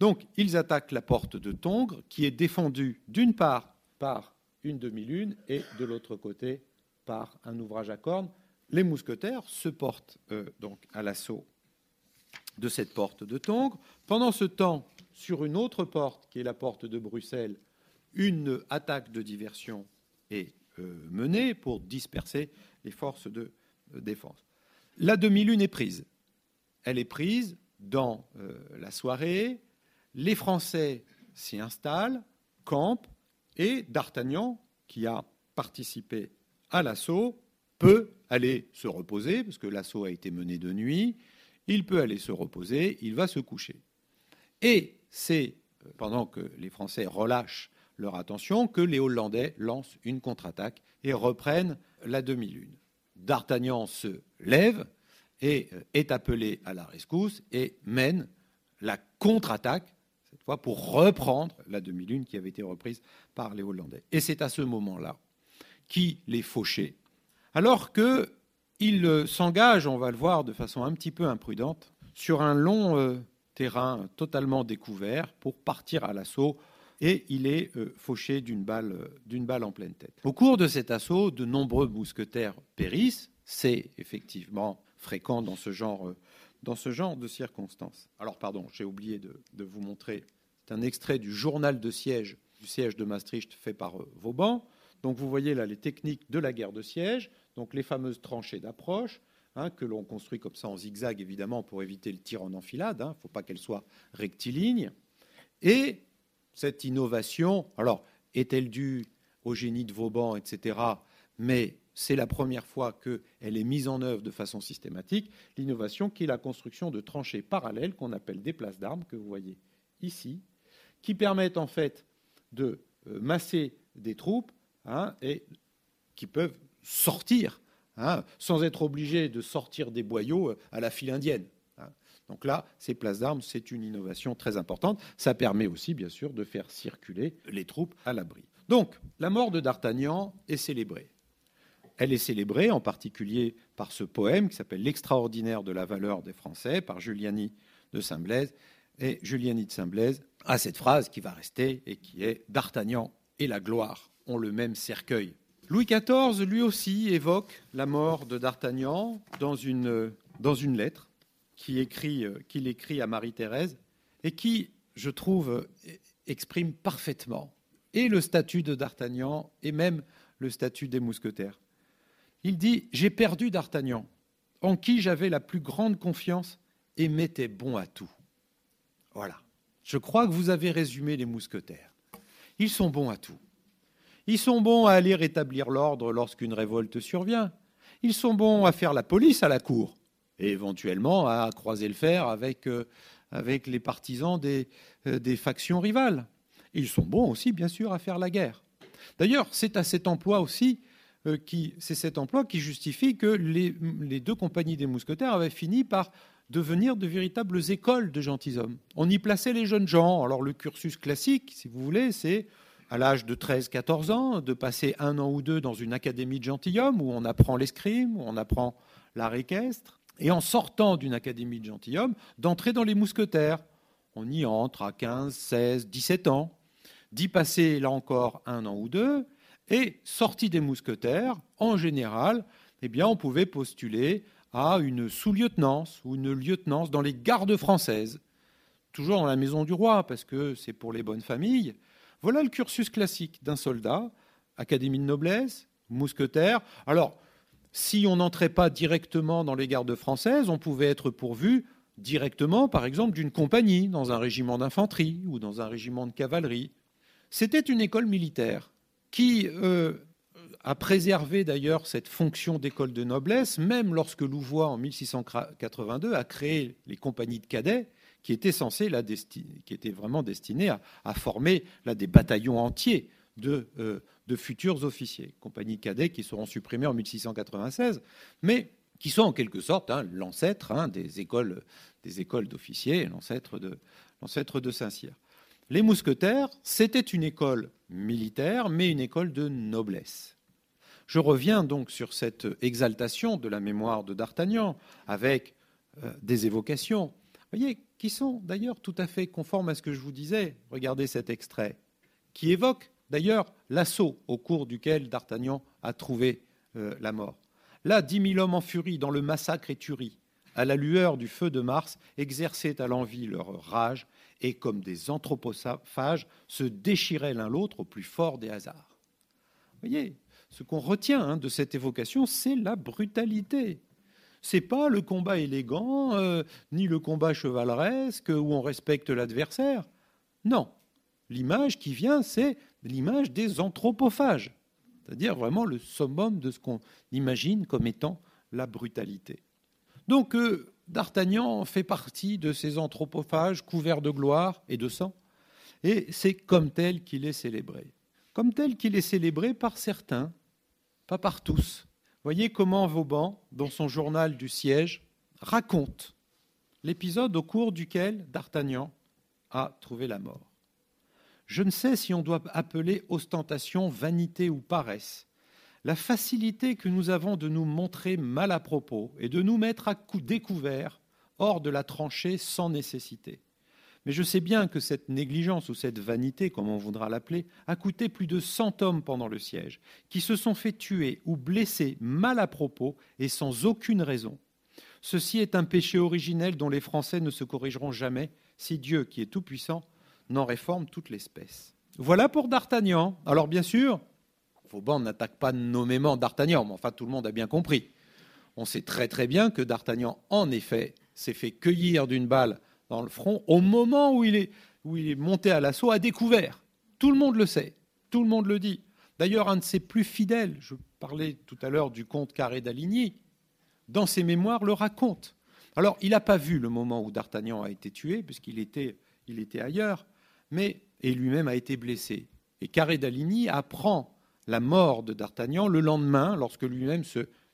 Donc ils attaquent la porte de Tongres, qui est défendue d'une part par une demi-lune et de l'autre côté par un ouvrage à cornes. Les mousquetaires se portent euh, donc à l'assaut de cette porte de Tongres. Pendant ce temps, sur une autre porte, qui est la porte de Bruxelles, une attaque de diversion est euh, menée pour disperser les forces de défense. La demi-lune est prise. Elle est prise dans euh, la soirée. Les Français s'y installent, campent, et D'Artagnan, qui a participé à l'assaut, peut aller se reposer, parce que l'assaut a été mené de nuit. Il peut aller se reposer, il va se coucher. Et c'est pendant que les Français relâchent leur attention que les Hollandais lancent une contre-attaque et reprennent la demi-lune. D'Artagnan se lève et euh, est appelé à la rescousse et mène la contre-attaque, cette fois pour reprendre la demi-lune qui avait été reprise par les Hollandais. Et c'est à ce moment-là qu'il est fauché, alors qu'il euh, s'engage, on va le voir de façon un petit peu imprudente, sur un long euh, terrain totalement découvert pour partir à l'assaut et il est euh, fauché d'une balle, euh, d'une balle en pleine tête. Au cours de cet assaut, de nombreux mousquetaires périssent. C'est effectivement fréquent dans ce genre, euh, dans ce genre de circonstances. Alors, pardon, j'ai oublié de, vous montrer. C'est un extrait du journal de siège du siège de Maastricht fait par Vauban. Donc, vous voyez là les techniques de la guerre de siège, donc les fameuses tranchées d'approche. Hein, que l'on construit comme ça en zigzag, évidemment, pour éviter le tir en enfilade. Il hein. ne faut pas qu'elle soit rectiligne. Et cette innovation, alors, est-elle due au génie de Vauban, etc. Mais c'est la première fois qu'elle est mise en œuvre de façon systématique, l'innovation qui est la construction de tranchées parallèles qu'on appelle des places d'armes, que vous voyez ici, qui permettent en fait de euh, masser des troupes hein, et qui peuvent sortir hein, sans être obligés de sortir des boyaux euh, à la file indienne. Donc là, ces places d'armes, c'est une innovation très importante. Ça permet aussi, bien sûr, de faire circuler les troupes à l'abri. Donc, la mort de D'Artagnan est célébrée. Elle est célébrée en particulier par ce poème qui s'appelle L'extraordinaire de la valeur des Français par Juliani de Saint-Blaise. Et Juliani de Saint-Blaise a cette phrase qui va rester et qui est D'Artagnan et la gloire ont le même cercueil. Louis XIV, lui aussi, évoque la mort de D'Artagnan dans une lettre qu'il écrit, écrit à Marie-Thérèse et qui, je trouve, exprime parfaitement et le statut de D'Artagnan et même le statut des mousquetaires. Il dit J'ai perdu D'Artagnan, en qui j'avais la plus grande confiance et m'était bon à tout. Voilà. Je crois que vous avez résumé les mousquetaires. Ils sont bons à tout. Ils sont bons à aller rétablir l'ordre lorsqu'une révolte survient. Ils sont bons à faire la police à la cour et éventuellement à croiser le fer avec, euh, avec les partisans des, euh, des factions rivales. Ils sont bons aussi, bien sûr, à faire la guerre. D'ailleurs, c'est à cet emploi aussi euh, qui, c'est cet emploi qui justifie que les, deux compagnies des mousquetaires avaient fini par devenir de véritables écoles de gentilshommes. On y plaçait les jeunes gens. Alors le cursus classique, si vous voulez, c'est à l'âge de 13-14 ans de passer un an ou deux dans une académie de gentilshommes où on apprend l'escrime, où on apprend l'art équestre, et en sortant d'une académie de gentilshommes, d'entrer dans les mousquetaires. On y entre à 15, 16, 17 ans, d'y passer là encore un an ou deux, et sorti des mousquetaires, en général, eh bien, on pouvait postuler à une sous-lieutenance ou une lieutenance dans les gardes françaises, toujours dans la maison du roi, parce que c'est pour les bonnes familles. Voilà le cursus classique d'un soldat, académie de noblesse, mousquetaire. Alors, si on n'entrait pas directement dans les gardes françaises, on pouvait être pourvu directement, par exemple, d'une compagnie, dans un régiment d'infanterie ou dans un régiment de cavalerie. C'était une école militaire qui euh, a préservé d'ailleurs cette fonction d'école de noblesse, même lorsque Louvois, en 1682, a créé les compagnies de cadets, qui étaient censées, qui étaient vraiment destinées à, former là, des bataillons entiers de, euh, de futurs officiers. Compagnies de cadets qui seront supprimées en 1696, mais qui sont en quelque sorte hein, l'ancêtre hein, des écoles d'officiers, l'ancêtre de, l'ancêtre de Saint-Cyr. Les mousquetaires, c'était une école militaire, mais une école de noblesse. Je reviens donc sur cette exaltation de la mémoire de D'Artagnan, avec euh, des évocations, voyez, qui sont d'ailleurs tout à fait conformes à ce que je vous disais. Regardez cet extrait, qui évoque d'ailleurs l'assaut au cours duquel D'Artagnan a trouvé euh, la mort. Là, dix mille hommes en furie dans le massacre et tuerie, à la lueur du feu de Mars, exerçaient à l'envie leur rage et comme des anthropophages se déchiraient l'un l'autre au plus fort des hasards. Vous voyez, ce qu'on retient hein, de cette évocation, c'est la brutalité. C'est pas le combat élégant, euh, ni le combat chevaleresque où on respecte l'adversaire. Non, l'image qui vient, c'est l'image des anthropophages, c'est-à-dire vraiment le summum de ce qu'on imagine comme étant la brutalité. Donc, euh, D'Artagnan fait partie de ces anthropophages couverts de gloire et de sang, et c'est comme tel qu'il est célébré. Comme tel qu'il est célébré par certains, pas par tous. Voyez comment Vauban, dans son journal du siège, raconte l'épisode au cours duquel D'Artagnan a trouvé la mort. Je ne sais si on doit appeler ostentation, vanité ou paresse, la facilité que nous avons de nous montrer mal à propos et de nous mettre à coup découvert hors de la tranchée sans nécessité. Mais je sais bien que cette négligence ou cette vanité, comme on voudra l'appeler, a coûté plus de cent hommes pendant le siège, qui se sont fait tuer ou blesser mal à propos et sans aucune raison. Ceci est un péché originel dont les Français ne se corrigeront jamais si Dieu, qui est tout-puissant, n'en réforme toute l'espèce. Voilà pour D'Artagnan. Alors bien sûr, Vauban n'attaque pas nommément D'Artagnan, mais enfin tout le monde a bien compris. On sait très très bien que D'Artagnan, en effet, s'est fait cueillir d'une balle dans le front au moment où il est, monté à l'assaut à découvert. Tout le monde le sait, tout le monde le dit. D'ailleurs, un de ses plus fidèles, je parlais tout à l'heure du comte Carré d'Aligny, dans ses mémoires le raconte. Alors, il n'a pas vu le moment où D'Artagnan a été tué, puisqu'il était, il était ailleurs, mais, et lui-même a été blessé. Et Carré d'Aligny apprend la mort de D'Artagnan le lendemain, lorsque lui-même,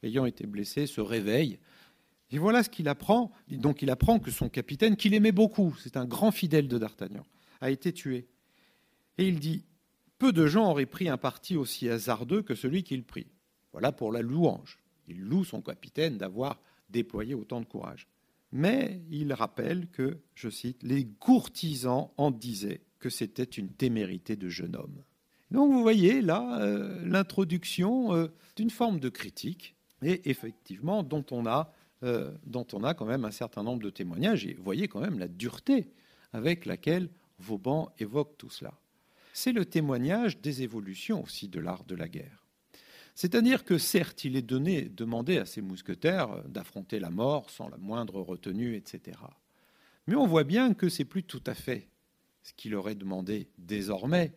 ayant été blessé, se réveille. Et voilà ce qu'il apprend. Donc il apprend que son capitaine, qu'il aimait beaucoup, c'est un grand fidèle de D'Artagnan, a été tué. Et il dit, peu de gens auraient pris un parti aussi hasardeux que celui qu'il prit. Voilà pour la louange. Il loue son capitaine d'avoir déployé autant de courage. Mais il rappelle que, je cite, les courtisans en disaient que c'était une témérité de jeune homme. Donc vous voyez là euh, l'introduction euh, d'une forme de critique, et effectivement dont on, a, euh, dont on a quand même un certain nombre de témoignages, et voyez quand même la dureté avec laquelle Vauban évoque tout cela. C'est le témoignage des évolutions aussi de l'art de la guerre. C'est-à-dire que certes, il est donné, demandé à ces mousquetaires d'affronter la mort sans la moindre retenue, etc. Mais on voit bien que c'est plus tout à fait ce qu'il aurait demandé désormais,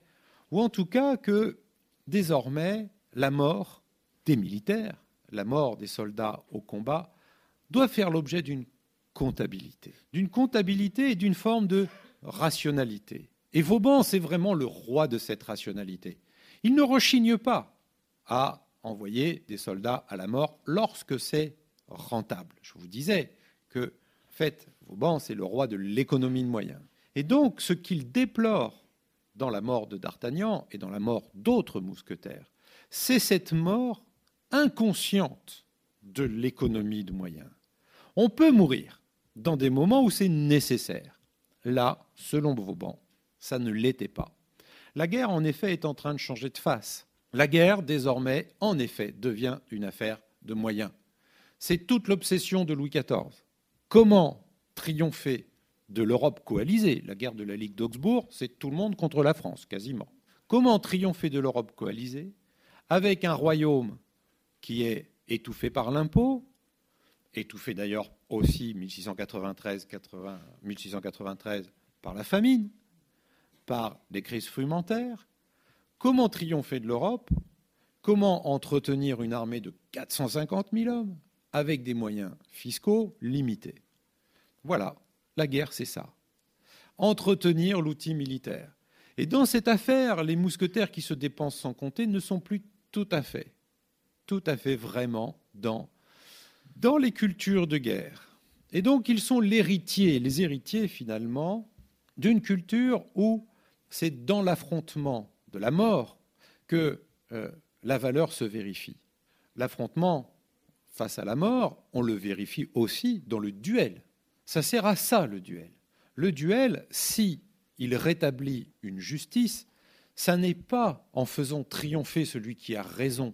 ou en tout cas que désormais la mort des militaires, la mort des soldats au combat, doit faire l'objet d'une comptabilité, d'une comptabilité et d'une forme de rationalité. Et Vauban, c'est vraiment le roi de cette rationalité. Il ne rechigne pas à envoyer des soldats à la mort lorsque c'est rentable. Je vous disais que, en fait, Vauban, c'est le roi de l'économie de moyens. Et donc, ce qu'il déplore dans la mort de D'Artagnan et dans la mort d'autres mousquetaires, c'est cette mort inconsciente de l'économie de moyens. On peut mourir dans des moments où c'est nécessaire. Là, selon Vauban, ça ne l'était pas. La guerre, en effet, est en train de changer de face. La guerre, désormais, en effet, devient une affaire de moyens. C'est toute l'obsession de Louis XIV. Comment triompher de l'Europe coalisée La guerre de la Ligue d'Augsbourg, c'est tout le monde contre la France, quasiment. Comment triompher de l'Europe coalisée avec un royaume qui est étouffé par l'impôt, étouffé d'ailleurs aussi 1693, 1693 par la famine, par des crises frumentaires, Comment triompher de l'Europe? Comment entretenir une armée de 450 000 hommes avec des moyens fiscaux limités? Voilà, la guerre, c'est ça. Entretenir l'outil militaire. Et dans cette affaire, les mousquetaires qui se dépensent sans compter ne sont plus tout à fait, tout à fait vraiment dans, dans les cultures de guerre. Et donc ils sont l'héritier, les héritiers finalement, d'une culture où c'est dans l'affrontement de la mort que euh, la valeur se vérifie. L'affrontement face à la mort, on le vérifie aussi dans le duel. Ça sert à ça le duel. Le duel, si il rétablit une justice, ça n'est pas en faisant triompher celui qui a raison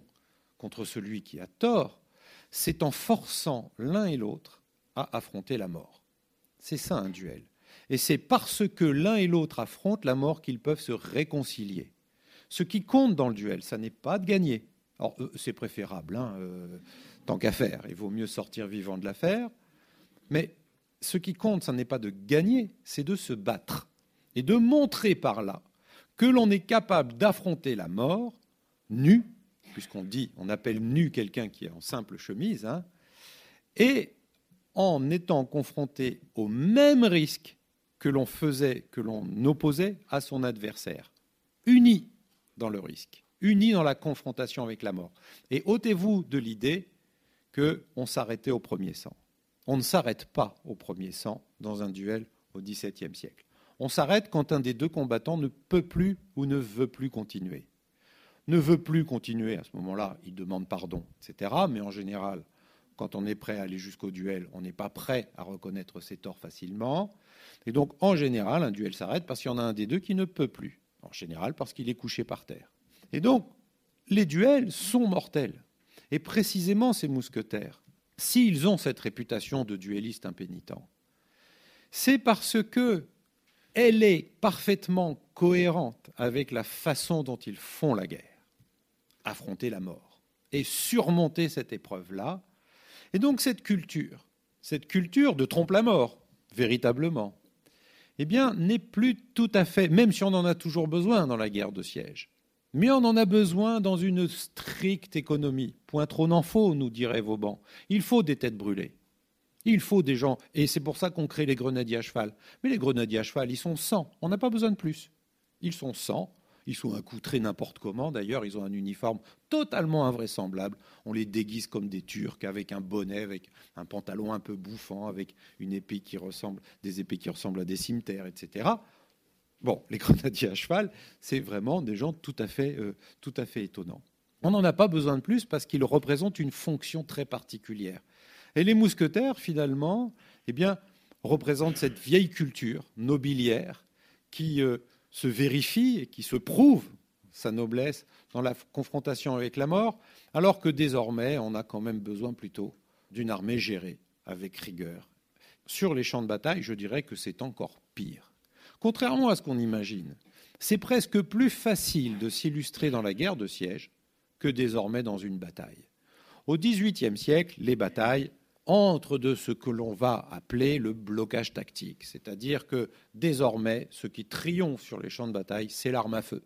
contre celui qui a tort, c'est en forçant l'un et l'autre à affronter la mort. C'est ça un duel. Et c'est parce que l'un et l'autre affrontent la mort qu'ils peuvent se réconcilier. Ce qui compte dans le duel, ça n'est pas de gagner. Euh, c'est préférable, hein, euh, tant qu'à faire. Il vaut mieux sortir vivant de l'affaire. Mais ce qui compte, ça n'est pas de gagner, c'est de se battre. Et de montrer par là que l'on est capable d'affronter la mort nu, puisqu'on dit, on appelle nu quelqu'un qui est en simple chemise, hein, et en étant confronté au même risque que l'on faisait, que l'on opposait à son adversaire, uni dans le risque, unis dans la confrontation avec la mort. Et ôtez-vous de l'idée qu'on s'arrêtait au premier sang. On ne s'arrête pas au premier sang dans un duel au XVIIe siècle. On s'arrête quand un des deux combattants ne peut plus ou ne veut plus continuer. Ne veut plus continuer, à ce moment-là, il demande pardon, etc. Mais en général, quand on est prêt à aller jusqu'au duel, on n'est pas prêt à reconnaître ses torts facilement. Et donc, en général, un duel s'arrête parce qu'il y en a un des deux qui ne peut plus en général parce qu'il est couché par terre. Et donc, les duels sont mortels. Et précisément ces mousquetaires, s'ils ont cette réputation de duellistes impénitents, c'est parce que elle est parfaitement cohérente avec la façon dont ils font la guerre, affronter la mort et surmonter cette épreuve-là. Et donc cette culture, cette culture de trompe la mort, véritablement, eh bien, n'est plus tout à fait, même si on en a toujours besoin dans la guerre de siège, Mais on en a besoin dans une stricte économie. Point trop n'en faut, nous dirait Vauban. Il faut des têtes brûlées. Il faut des gens. Et c'est pour ça qu'on crée les grenadiers à cheval. Mais les grenadiers à cheval, ils sont 100. On n'a pas besoin de plus. Ils sont 100. Ils sont accoutrés n'importe comment. D'ailleurs, ils ont un uniforme totalement invraisemblable. On les déguise comme des Turcs avec un bonnet, avec un pantalon un peu bouffant, avec une épée qui ressemble, des épées qui ressemblent à des cimetières, etc. Bon, les grenadiers à cheval, c'est vraiment des gens tout à fait, euh, tout à fait étonnants. On n'en a pas besoin de plus parce qu'ils représentent une fonction très particulière. Et les mousquetaires, finalement, eh bien, représentent cette vieille culture nobiliaire qui euh, se vérifie et qui se prouve sa noblesse dans la confrontation avec la mort, alors que désormais, on a quand même besoin plutôt d'une armée gérée avec rigueur. Sur les champs de bataille, je dirais que c'est encore pire. Contrairement à ce qu'on imagine, c'est presque plus facile de s'illustrer dans la guerre de siège que désormais dans une bataille. Au XVIIIe siècle, les batailles entre de ce que l'on va appeler le blocage tactique, c'est-à-dire que désormais, ce qui triomphe sur les champs de bataille, c'est l'arme à feu.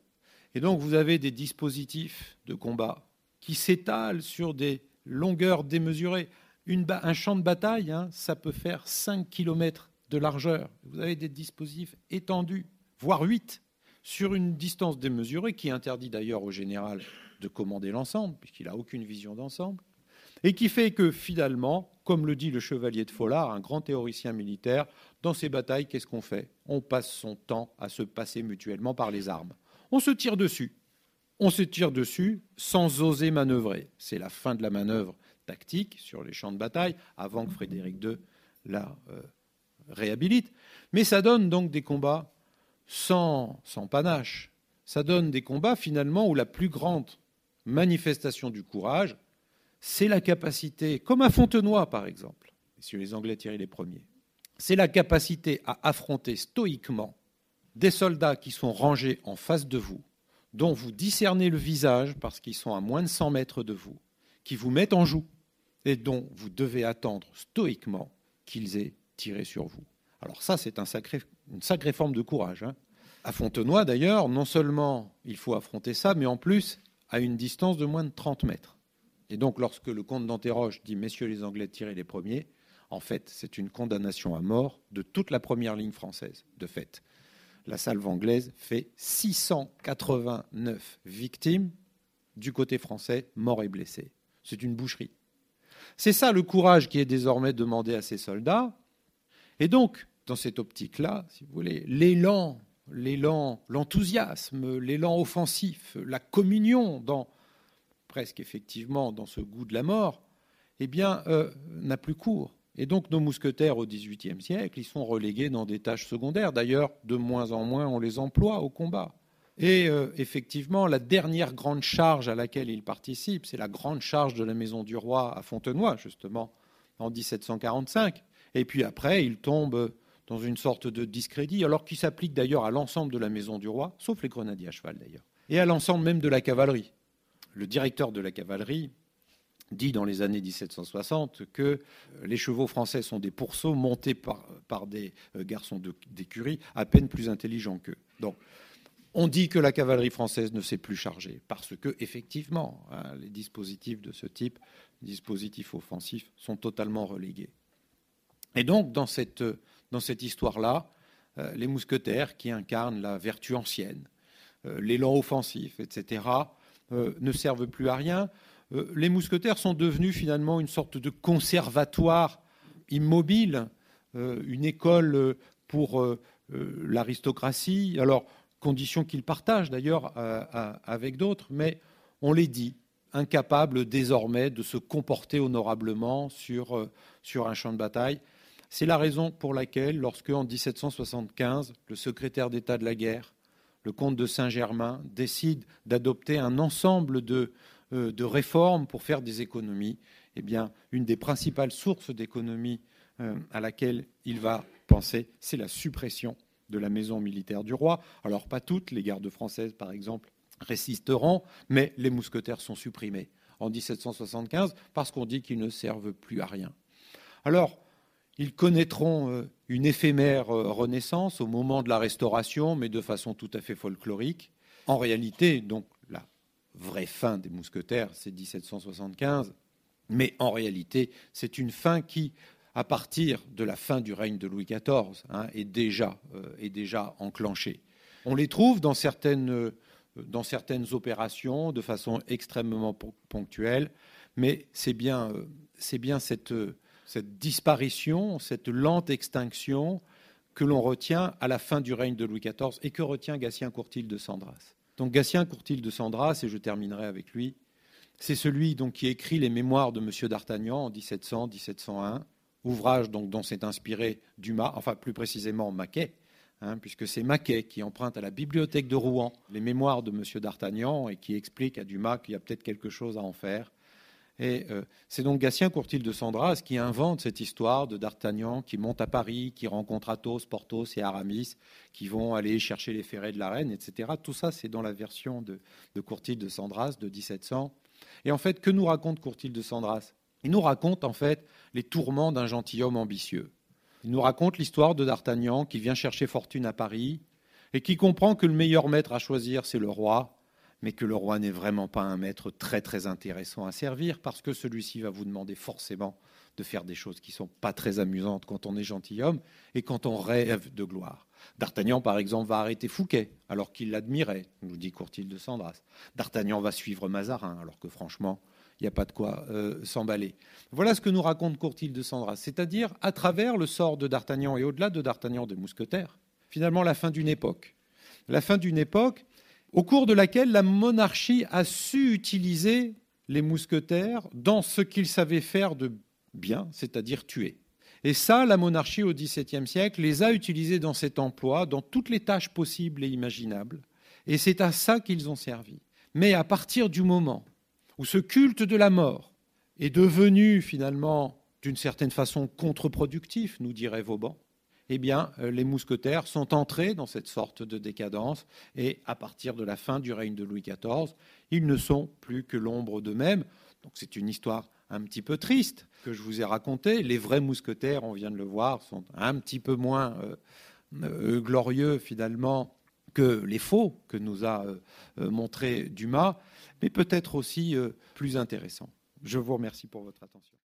Et donc vous avez des dispositifs de combat qui s'étalent sur des longueurs démesurées. un champ de bataille, hein, ça peut faire 5 km de largeur. Vous avez des dispositifs étendus, voire 8, sur une distance démesurée qui interdit d'ailleurs au général de commander l'ensemble, puisqu'il n'a aucune vision d'ensemble et qui fait que finalement, comme le dit le chevalier de Follard, un grand théoricien militaire, dans ces batailles, qu'est-ce qu'on fait? On passe son temps à se passer mutuellement par les armes. On se tire dessus. On se tire dessus sans oser manœuvrer. C'est la fin de la manœuvre tactique sur les champs de bataille, avant que Frédéric II la euh, réhabilite. Mais ça donne donc des combats sans, sans panache. Ça donne des combats finalement où la plus grande manifestation du courage, c'est la capacité, comme à Fontenoy par exemple, si les Anglais tiraient les premiers, c'est la capacité à affronter stoïquement des soldats qui sont rangés en face de vous, dont vous discernez le visage parce qu'ils sont à moins de 100 mètres de vous, qui vous mettent en joue et dont vous devez attendre stoïquement qu'ils aient tiré sur vous. Alors ça, c'est une sacrée forme de courage. Hein. À Fontenoy, d'ailleurs, non seulement il faut affronter ça, mais en plus à une distance de moins de 30 mètres. Et donc, lorsque le comte d'Anterroche dit Messieurs les Anglais, tirez les premiers, en fait, c'est une condamnation à mort de toute la première ligne française, de fait. La salve anglaise fait 689 victimes du côté français, morts et blessés. C'est une boucherie. C'est ça le courage qui est désormais demandé à ces soldats. Et donc, dans cette optique-là, si vous voulez, l'élan, l'élan, l'enthousiasme, l'élan offensif, la communion dans presque effectivement dans ce goût de la mort, eh bien, euh, n'a plus cours. Et donc nos mousquetaires au XVIIIe siècle, ils sont relégués dans des tâches secondaires. D'ailleurs, de moins en moins, on les emploie au combat. Et euh, effectivement, la dernière grande charge à laquelle ils participent, c'est la grande charge de la Maison du Roi à Fontenoy, justement, en 1745. Et puis après, ils tombent dans une sorte de discrédit, alors qui s'applique d'ailleurs à l'ensemble de la Maison du Roi, sauf les grenadiers à cheval d'ailleurs, et à l'ensemble même de la cavalerie le directeur de la cavalerie dit dans les années 1760 que les chevaux français sont des pourceaux montés par, des euh, garçons d'écurie à peine plus intelligents qu'eux. Donc, on dit que la cavalerie française ne s'est plus charger parce que, effectivement, hein, les dispositifs de ce type, dispositifs offensifs, sont totalement relégués. Et donc, dans cette, histoire-là, euh, les mousquetaires qui incarnent la vertu ancienne, euh, l'élan offensif, etc., ne servent plus à rien. Euh, les mousquetaires sont devenus finalement une sorte de conservatoire immobile, euh, une école pour l'aristocratie. Alors, condition qu'ils partagent d'ailleurs avec d'autres, mais on les dit, incapables désormais de se comporter honorablement sur, sur un champ de bataille. C'est la raison pour laquelle, lorsque, en 1775, le secrétaire d'État de la guerre le comte de Saint-Germain décide d'adopter un ensemble de, euh, de, réformes pour faire des économies, eh bien, une des principales sources d'économies euh, à laquelle il va penser, c'est la suppression de la maison militaire du roi. Alors, pas toutes, les gardes françaises, par exemple, résisteront, mais les mousquetaires sont supprimés en 1775 parce qu'on dit qu'ils ne servent plus à rien. Alors, ils connaîtront euh, une éphémère euh, renaissance au moment de la Restauration, mais de façon tout à fait folklorique. En réalité, donc la vraie fin des mousquetaires, c'est 1775, mais en réalité, c'est une fin qui, à partir de la fin du règne de Louis XIV, hein, est, déjà, euh, est déjà enclenchée. On les trouve dans certaines, euh, dans certaines opérations de façon extrêmement ponctuelle, mais c'est bien, bien cette, cette disparition, cette lente extinction que l'on retient à la fin du règne de Louis XIV et que retient Gatien Courtil de Sandras. Donc Gatien Courtil de Sandras, et je terminerai avec lui, c'est celui donc, qui écrit les mémoires de M. d'Artagnan en 1700-1701, ouvrage donc, dont s'est inspiré Dumas, enfin plus précisément Maquet, hein, puisque c'est Maquet qui emprunte à la bibliothèque de Rouen les mémoires de M. d'Artagnan et qui explique à Dumas qu'il y a peut-être quelque chose à en faire. Et euh, c'est donc Gatien Courtil de Sandras qui invente cette histoire de d'Artagnan qui monte à Paris, qui rencontre Athos, Porthos et Aramis, qui vont aller chercher les ferrets de la reine, etc. Tout ça, c'est dans la version de, de Courtil de Sandras de 1700. Et en fait, que nous raconte Courtil de Sandras? Il nous raconte en fait les tourments d'un gentilhomme ambitieux. Il nous raconte l'histoire de D'Artagnan qui vient chercher fortune à Paris et qui comprend que le meilleur maître à choisir, c'est le roi, mais que le roi n'est vraiment pas un maître très très intéressant à servir parce que celui-ci va vous demander forcément de faire des choses qui ne sont pas très amusantes quand on est gentilhomme et quand on rêve de gloire. D'Artagnan, par exemple, va arrêter Fouquet, alors qu'il l'admirait, nous dit Courtil de Sandras. D'Artagnan va suivre Mazarin, alors que franchement, il n'y a pas de quoi euh, s'emballer. Voilà ce que nous raconte Courtil de Sandras, c'est-à-dire à travers le sort de D'Artagnan et au-delà de D'Artagnan des mousquetaires, finalement la fin d'une époque. La fin d'une époque au cours de laquelle la monarchie a su utiliser les mousquetaires dans ce qu'ils savaient faire de bien, c'est-à-dire tuer. Et ça, la monarchie au XVIIe siècle les a utilisés dans cet emploi, dans toutes les tâches possibles et imaginables. Et c'est à ça qu'ils ont servi. Mais à partir du moment où ce culte de la mort est devenu finalement d'une certaine façon contre-productif, nous dirait Vauban, eh bien, euh, les mousquetaires sont entrés dans cette sorte de décadence et à partir de la fin du règne de Louis XIV, ils ne sont plus que l'ombre d'eux-mêmes. Donc c'est une histoire un petit peu triste que je vous ai raconté. Les vrais mousquetaires, on vient de le voir, sont un petit peu moins euh, euh, glorieux finalement que les faux que nous a euh, montré Dumas, mais peut-être aussi plus intéressants. Je vous remercie pour votre attention.